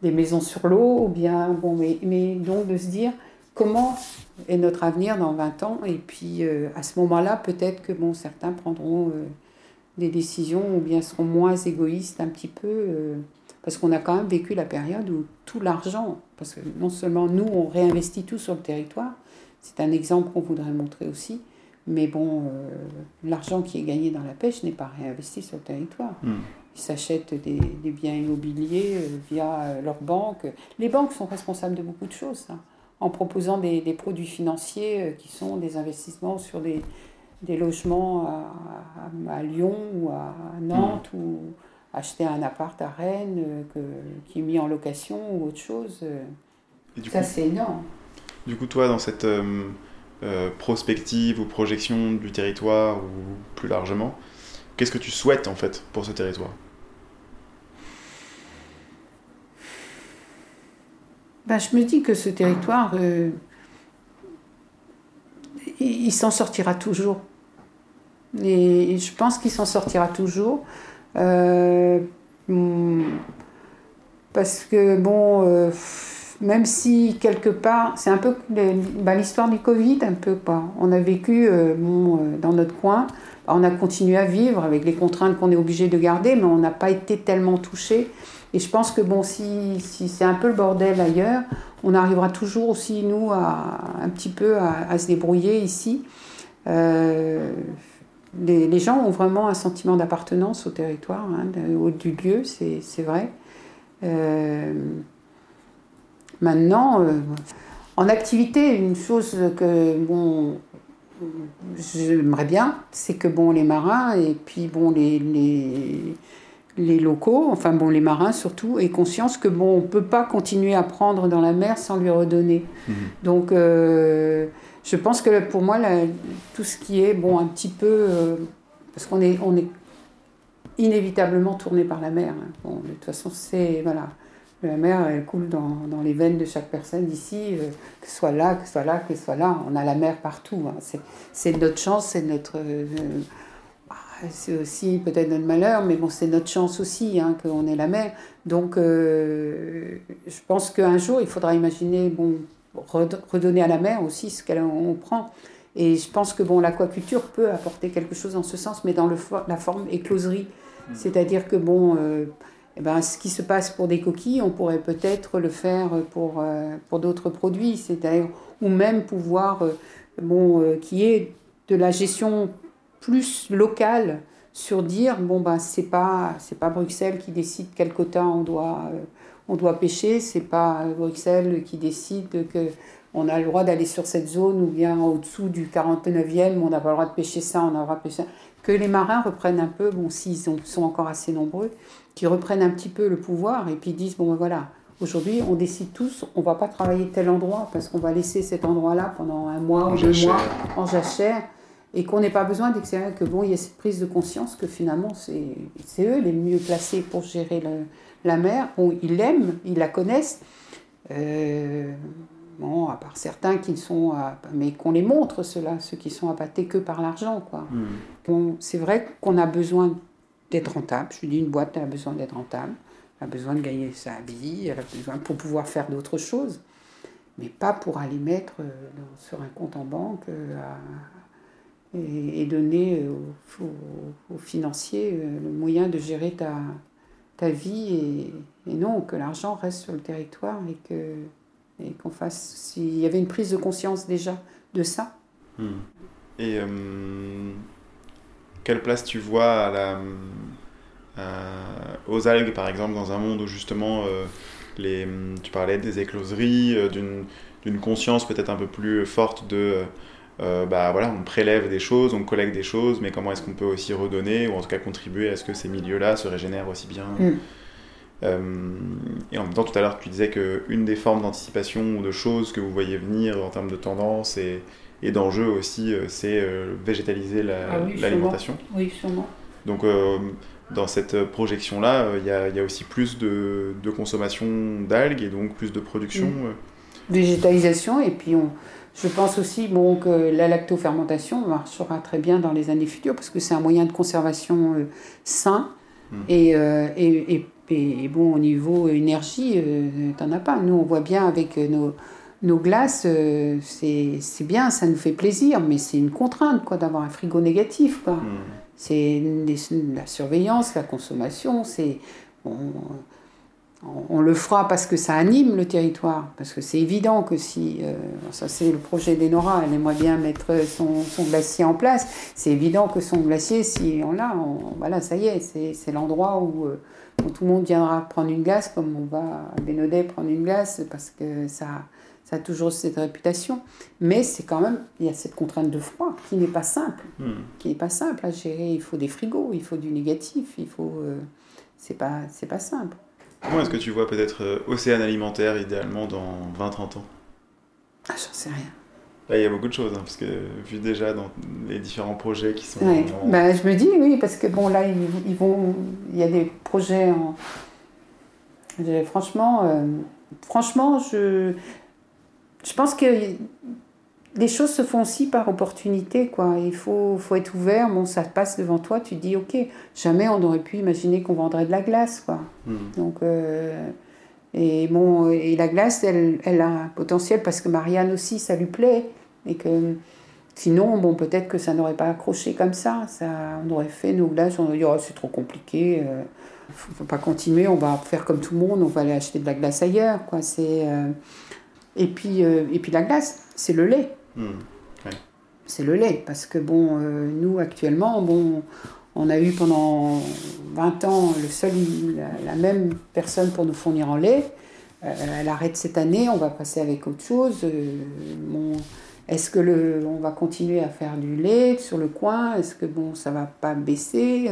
des maisons sur l'eau, ou bien, bon, mais, mais donc de se dire comment est notre avenir dans 20 ans, et puis euh, à ce moment-là, peut-être que bon, certains prendront des décisions ou bien seront moins égoïstes un petit peu, parce qu'on a quand même vécu la période où tout l'argent, parce que non seulement nous, on réinvestit tout sur le territoire, c'est un exemple qu'on voudrait montrer aussi, mais bon, euh, l'argent qui est gagné dans la pêche n'est pas réinvesti sur le territoire. Hmm. Ils s'achètent des, des, biens immobiliers euh, via leurs banques. Les banques sont responsables de beaucoup de choses, hein, en proposant des, des produits financiers qui sont des investissements sur des, des logements à, à, Lyon ou à Nantes ou acheter un appart à Rennes euh, que, qui est mis en location ou autre chose. Euh, ça, c'est énorme. Du coup, toi, dans cette euh, prospective ou projection du territoire ou plus largement, qu'est-ce que tu souhaites en fait pour ce territoire? Ben, Je me dis que ce territoire, il s'en sortira toujours. Et je pense qu'il s'en sortira toujours. Euh, hmm, parce que, bon, euh, même si quelque part, c'est un peu bah, l'histoire du Covid, un peu pas. On a vécu euh, bon, dans notre coin, on a continué à vivre avec les contraintes qu'on est obligé de garder, mais on n'a pas été tellement touché. Et je pense que bon, si, si c'est un peu le bordel ailleurs, on arrivera toujours aussi, nous, à, un petit peu à, se débrouiller ici. Euh, les, gens ont vraiment un sentiment d'appartenance au territoire, hein, au, du lieu, c'est vrai. Maintenant, euh, en activité, une chose que bon, j'aimerais bien, c'est que bon, les marins et puis bon, les, les, les, locaux, enfin bon, les marins surtout, aient conscience que bon, on peut pas continuer à prendre dans la mer sans lui redonner. Mmh. Donc euh, je pense que pour moi, tout ce qui est, bon, un petit peu. Euh, parce qu'on est, on est inévitablement tourné par la mer. Hein. Bon, de toute façon, c'est. Voilà. La mer, elle coule dans, dans les veines de chaque personne ici, euh, que ce soit là, que ce soit là, que ce soit là. On a la mer partout. Hein. C'est notre chance, c'est notre. Euh, bah, c'est aussi peut-être notre malheur, mais bon, c'est notre chance aussi hein, qu'on ait la mer. Donc, je pense qu'un jour, il faudra imaginer, bon, redonner à la mer aussi ce qu'on prend. Et je pense que bon, l'aquaculture peut apporter quelque chose en ce sens, mais dans le, la forme écloserie. Mm. C'est-à-dire que bon, euh, eh ben, ce qui se passe pour des coquilles, on pourrait peut-être le faire pour, euh, pour d'autres produits, c'est-à-dire, ou même pouvoir, euh, bon, qui est de la gestion plus locale sur dire, bon, ben, c'est pas, pas Bruxelles qui décide quel quota on doit on doit pêcher, c'est pas Bruxelles qui décide que on a le droit d'aller sur cette zone ou bien au-dessous du 49e, on n'a pas le droit de pêcher ça, on a le droit de pêcher ça. Que les marins reprennent un peu, bon, s'ils sont encore assez nombreux, qui reprennent un petit peu le pouvoir et puis disent, bon ben voilà, aujourd'hui on décide tous, on va pas travailler tel endroit parce qu'on va laisser cet endroit-là pendant un mois ou deux mois en jachère et qu'on n'ait pas besoin d'extérieur, que bon, il y ait cette prise de conscience que finalement c'est eux les mieux placés pour gérer le, la mer, bon, ils l'aiment, ils la connaissent. Euh, bon, à part certains qui sont, mais qu'on les montre cela, ceux qui sont appâtés que par l'argent, quoi. Hmm. Bon, c'est vrai qu'on a besoin d'être rentable. Je dis une boîte, a besoin d'être rentable, a besoin de gagner sa vie, elle a besoin pour pouvoir faire d'autres choses, mais pas pour aller mettre euh, sur un compte en banque euh, et, donner aux financiers le moyen de gérer ta, vie et, non que l'argent reste sur le territoire et que et qu'on fasse s'il y avait une prise de conscience déjà de ça. Hmm. Et euh, quelle place tu vois à la, aux algues par exemple dans un monde où justement euh, les, tu parlais des écloseries, euh, d'une conscience peut-être un peu plus forte de euh, bah voilà, on prélève des choses, on collecte des choses, mais comment est-ce qu'on peut aussi redonner, ou en tout cas contribuer à ce que ces milieux-là se régénèrent aussi bien mm. euh, Et en même temps, tout à l'heure, tu disais qu'une des formes d'anticipation ou de choses que vous voyez venir en termes de tendance et, et d'enjeux aussi, euh, c'est végétaliser ah l'alimentation. oui, sûrement. Donc dans cette projection-là, il y, y, a aussi plus de, de consommation d'algues et donc plus de production. Végétalisation, et puis on, je pense aussi bon, que la lactofermentation marchera très bien dans les années futures parce que c'est un moyen de conservation sain mm. et, et, et, bon, au niveau énergie, tu t'en as pas. Nous, on voit bien avec nos, nos glaces, c'est bien, ça nous fait plaisir, mais c'est une contrainte quoi d'avoir un frigo négatif. Quoi. Mm. C'est la surveillance, la consommation, c'est. On, le fera parce que ça anime le territoire, parce que c'est évident que si, euh, ça c'est le projet d'Enora, elle aimerait bien mettre son, son glacier en place, c'est évident que son glacier, si on l'a, voilà, ça y est, c'est l'endroit où, euh, où, tout le monde viendra prendre une glace, comme on va à Bénodet prendre une glace, parce que ça, ça a toujours cette réputation. Mais c'est quand même, il y a cette contrainte de froid qui n'est pas simple, hmm. qui n'est pas simple à gérer. Il faut des frigos, il faut du négatif, il faut, euh, c'est pas, c'est pas simple. Comment est-ce que tu vois peut-être euh, Océane Alimentaire idéalement dans 20-30 ans? Ah, j'en sais rien. Là, il y a beaucoup de choses, hein, parce que vu déjà dans les différents projets qui sont. bah, je me dis oui, parce que bon, là, ils, vont, il y a des projets en. Franchement, euh, franchement, je, je pense que les choses se font aussi par opportunité. Quoi. Il faut, faut être ouvert. Bon, ça passe devant toi, tu dis, ok, jamais on aurait pu imaginer qu'on vendrait de la glace. Quoi. Hmm. Donc, euh, et, bon, et la glace, elle, elle, a un potentiel parce que Marianne aussi, ça lui plaît. Et que sinon, bon, peut-être que ça n'aurait pas accroché comme ça. ça. On aurait fait nos glaces, on aurait dit, oh, c'est trop compliqué. Euh, faut, faut pas continuer, on va faire comme tout le monde, on va aller acheter de la glace ailleurs. Quoi. C'est. Euh, et puis, euh, et puis la glace, c'est le lait. Hmm. C'est le lait, parce que bon, euh, nous actuellement, bon, on a eu pendant 20 ans le seul, la, même personne pour nous fournir en lait. Euh, elle arrête cette année, on va passer avec autre chose. bon, est-ce que le, on va continuer à faire du lait sur le coin? Est-ce que bon, ça va pas baisser?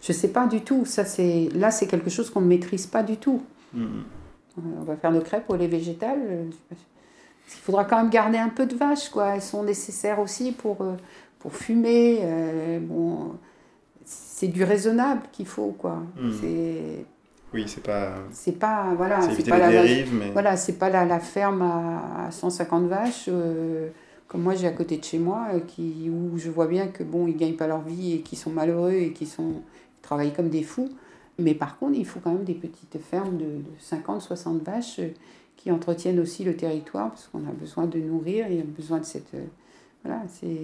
Je sais pas du tout. Ça, c'est là, c'est quelque chose qu'on ne maîtrise pas du tout. Hmm. On va faire nos crêpes au lait végétal. Il faudra quand même garder un peu de vaches, quoi. Elles sont nécessaires aussi pour, euh, pour fumer. Euh, bon, c'est du raisonnable qu'il faut, quoi. Hmm. C'est... Oui, c'est pas. C'est pas voilà. C'est pas la dérives, mais... Voilà, c'est pas la, la ferme à, 150 vaches. Euh, comme moi j'ai à côté de chez moi, qui, où je vois bien que bon, ils gagnent pas leur vie et qui sont malheureux et qui sont ils travaillent comme des fous. Mais par contre, il faut quand même des petites fermes de, de 50, 60 vaches qui entretiennent aussi le territoire, parce qu'on a besoin de nourrir, il y a besoin de cette... Euh, voilà, c'est...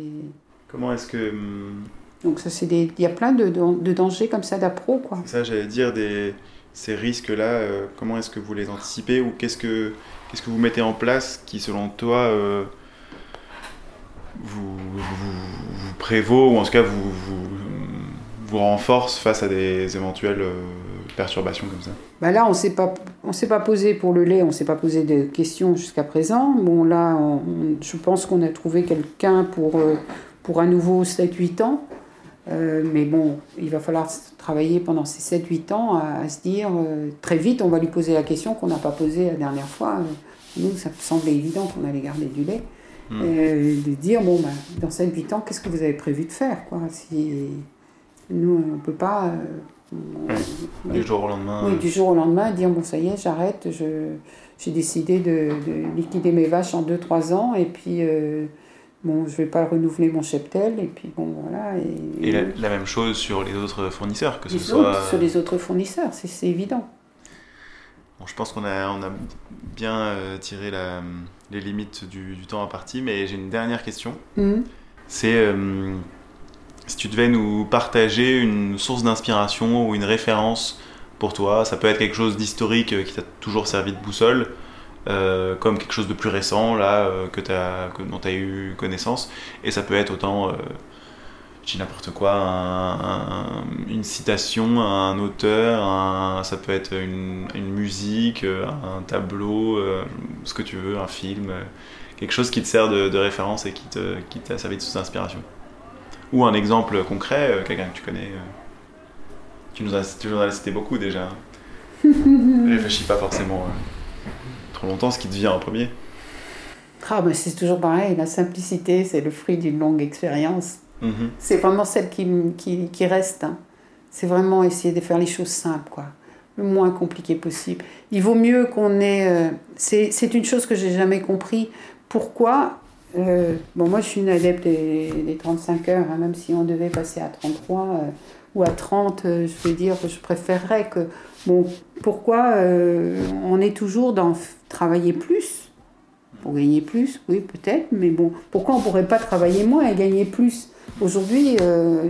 Comment est-ce que... Hum, Donc ça, c'est des... Il y a plein de, de, dangers comme ça d'appro, quoi. ça, j'allais dire, des... ces risques-là, euh, comment est-ce que vous les anticipez, ou qu'est-ce que, qu'est-ce que vous mettez en place qui, selon toi, euh, vous, vous, prévaut, ou en tout cas vous, vous, vous renforce face à des éventuels perturbations comme ça bah Là, on on s'est pas posé pour le lait, on s'est pas posé de questions jusqu'à présent. Bon, là, je pense qu'on a trouvé quelqu'un pour, euh, pour à nouveau 7-8 ans. Euh, mais bon, il va falloir travailler pendant ces 7-8 ans à, se dire, euh, très vite, on va lui poser la question qu'on n'a pas posée la dernière fois. Nous, ça semblait évident qu'on allait garder du lait. Hmm. de dire, bon, bah, dans 7-8 ans, qu'est-ce que vous avez prévu de faire quoi si, Nous, on ne peut pas du jour au lendemain. Oui, du jour au lendemain, dire bon, ça y est, j'arrête, j'ai décidé de, liquider mes vaches en 2-3 ans, et puis euh, bon, je vais pas renouveler mon cheptel, et puis bon, voilà. Et, la, même chose sur les autres fournisseurs, que ce soit. sur les autres fournisseurs, c'est évident. Bon, je pense qu'on a, on a bien euh, tiré la, les limites du, du, temps imparti, mais j'ai une dernière question. Mmh. C'est. Euh, si tu devais nous partager une source d'inspiration ou une référence pour toi, ça peut être quelque chose d'historique euh, qui t'a toujours servi de boussole, euh, comme quelque chose de plus récent là euh, que, as, dont tu as eu connaissance, et ça peut être autant, je dis n'importe quoi, une citation, un auteur, ça peut être une, musique, un tableau, ce que tu veux, un film, quelque chose qui te sert de, référence et qui t'a qui servi de source d'inspiration. Ou un exemple concret, euh, quelqu'un que tu connais. Euh, tu nous, as, tu nous as cité beaucoup déjà. Réfléchis pas forcément euh, trop longtemps ce qui te vient en premier. Ah, mais c'est toujours pareil, la simplicité, c'est le fruit d'une longue expérience. Mhm. C'est vraiment celle qui, qui, qui reste. Hein. C'est vraiment essayer de faire les choses simples, quoi. Le moins compliqué possible. Il vaut mieux qu'on ait. euh, c'est c'est une chose que j'ai jamais compris. Pourquoi euh, Bon, moi, je suis une adepte des, des 35 heures, hein, même si on devait passer à 33 euh, ou à 30, euh, je veux dire, je préférerais que. Bon, pourquoi on est toujours dans travailler plus? Pour gagner plus, oui, peut-être, mais bon, pourquoi on pourrait pas travailler moins et gagner plus? Aujourd'hui,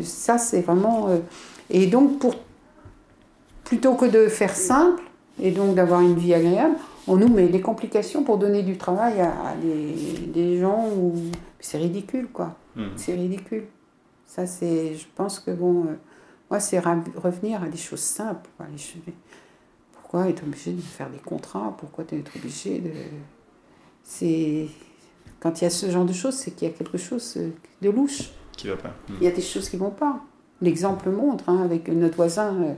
ça, c'est vraiment. et donc, pour, plutôt que de faire simple et donc d'avoir une vie agréable, on nous met des complications pour donner du travail à, à des, des gens où c'est ridicule, quoi. Mhm. C'est ridicule. Ça, c'est. Je pense que, bon. euh, moi, c'est revenir à des choses simples. quoi. Les choses- Pourquoi être obligé de faire des contrats? Pourquoi être obligé de. C'est. Quand il y a ce genre de choses, c'est qu'il y a quelque chose euh, de louche. Qui va pas. Mm. Il y a des choses qui vont pas. L'exemple montre, hein, avec notre voisin euh,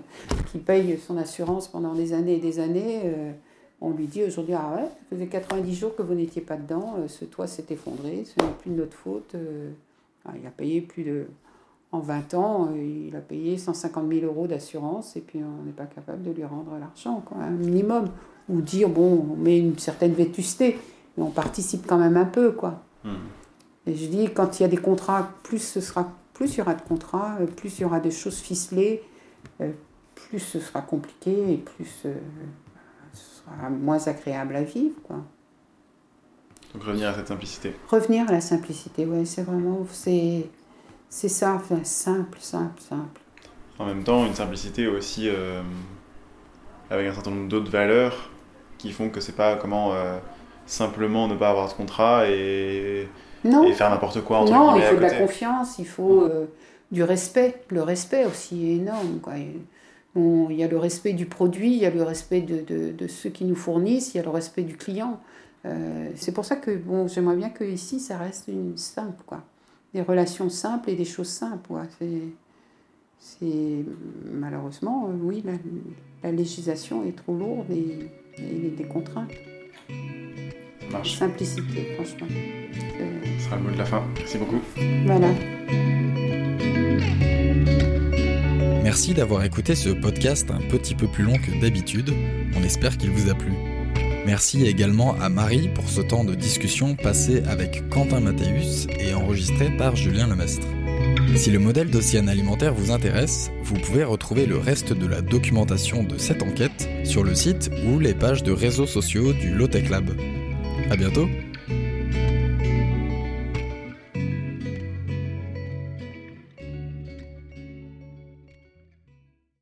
qui paye son assurance pendant des années et des années. euh, on lui dit aujourd'hui, ah ouais, ça faisait 90 jours que vous n'étiez pas dedans, euh, ce toit s'est effondré, ce n'est plus de notre faute. euh. Il a payé plus de. En 20 ans, euh, il a payé 150 000 euros d'assurance et puis on n'est pas capable de lui rendre l'argent, quoi, un minimum. Ou dire, bon, on met une certaine vétusté, mais on participe quand même un peu, quoi. Mm. Et je dis, quand il y a des contrats, plus ce sera, plus il y aura de contrats, plus il y aura des choses ficelées, plus ce sera compliqué et plus euh, sera moins agréable à vivre. Quoi. Donc revenir à cette simplicité. Revenir à la simplicité, ouais, c'est vraiment, c'est, c'est simple, simple, simple. En même temps, une simplicité aussi euh, avec un certain nombre d'autres valeurs qui font que c'est pas comment euh, simplement ne pas avoir de contrat et, Non, et faire n'importe quoi entre non, il faut de la confiance, il faut euh, du respect. Le respect aussi est énorme. Quoi. On- il y a le respect du produit, il y a le respect de, de, de ceux qui nous fournissent, il y a le respect du client. Euh, c'est pour ça que bon, j'aimerais bien que ici ça reste une simple, quoi. Des relations simples et des choses simples. quoi. C'est, c'est malheureusement, euh, oui, la, la législation est trop lourde et et il y a des contraintes. Marche. Simplicité, franchement. C'est- Ce sera le mot de la fin. Merci beaucoup. Voilà. Merci d'avoir écouté ce podcast un petit peu plus long que d'habitude. On espère qu'il vous a plu. Merci également à Marie pour ce temps de discussion passé avec Quentin Mathéus et enregistré par Julien Lemestre. Si le modèle d'Océane Alimentaire vous intéresse, vous pouvez retrouver le reste de la documentation de cette enquête sur le site ou les pages de réseaux sociaux du Lotec Lab. À bientôt!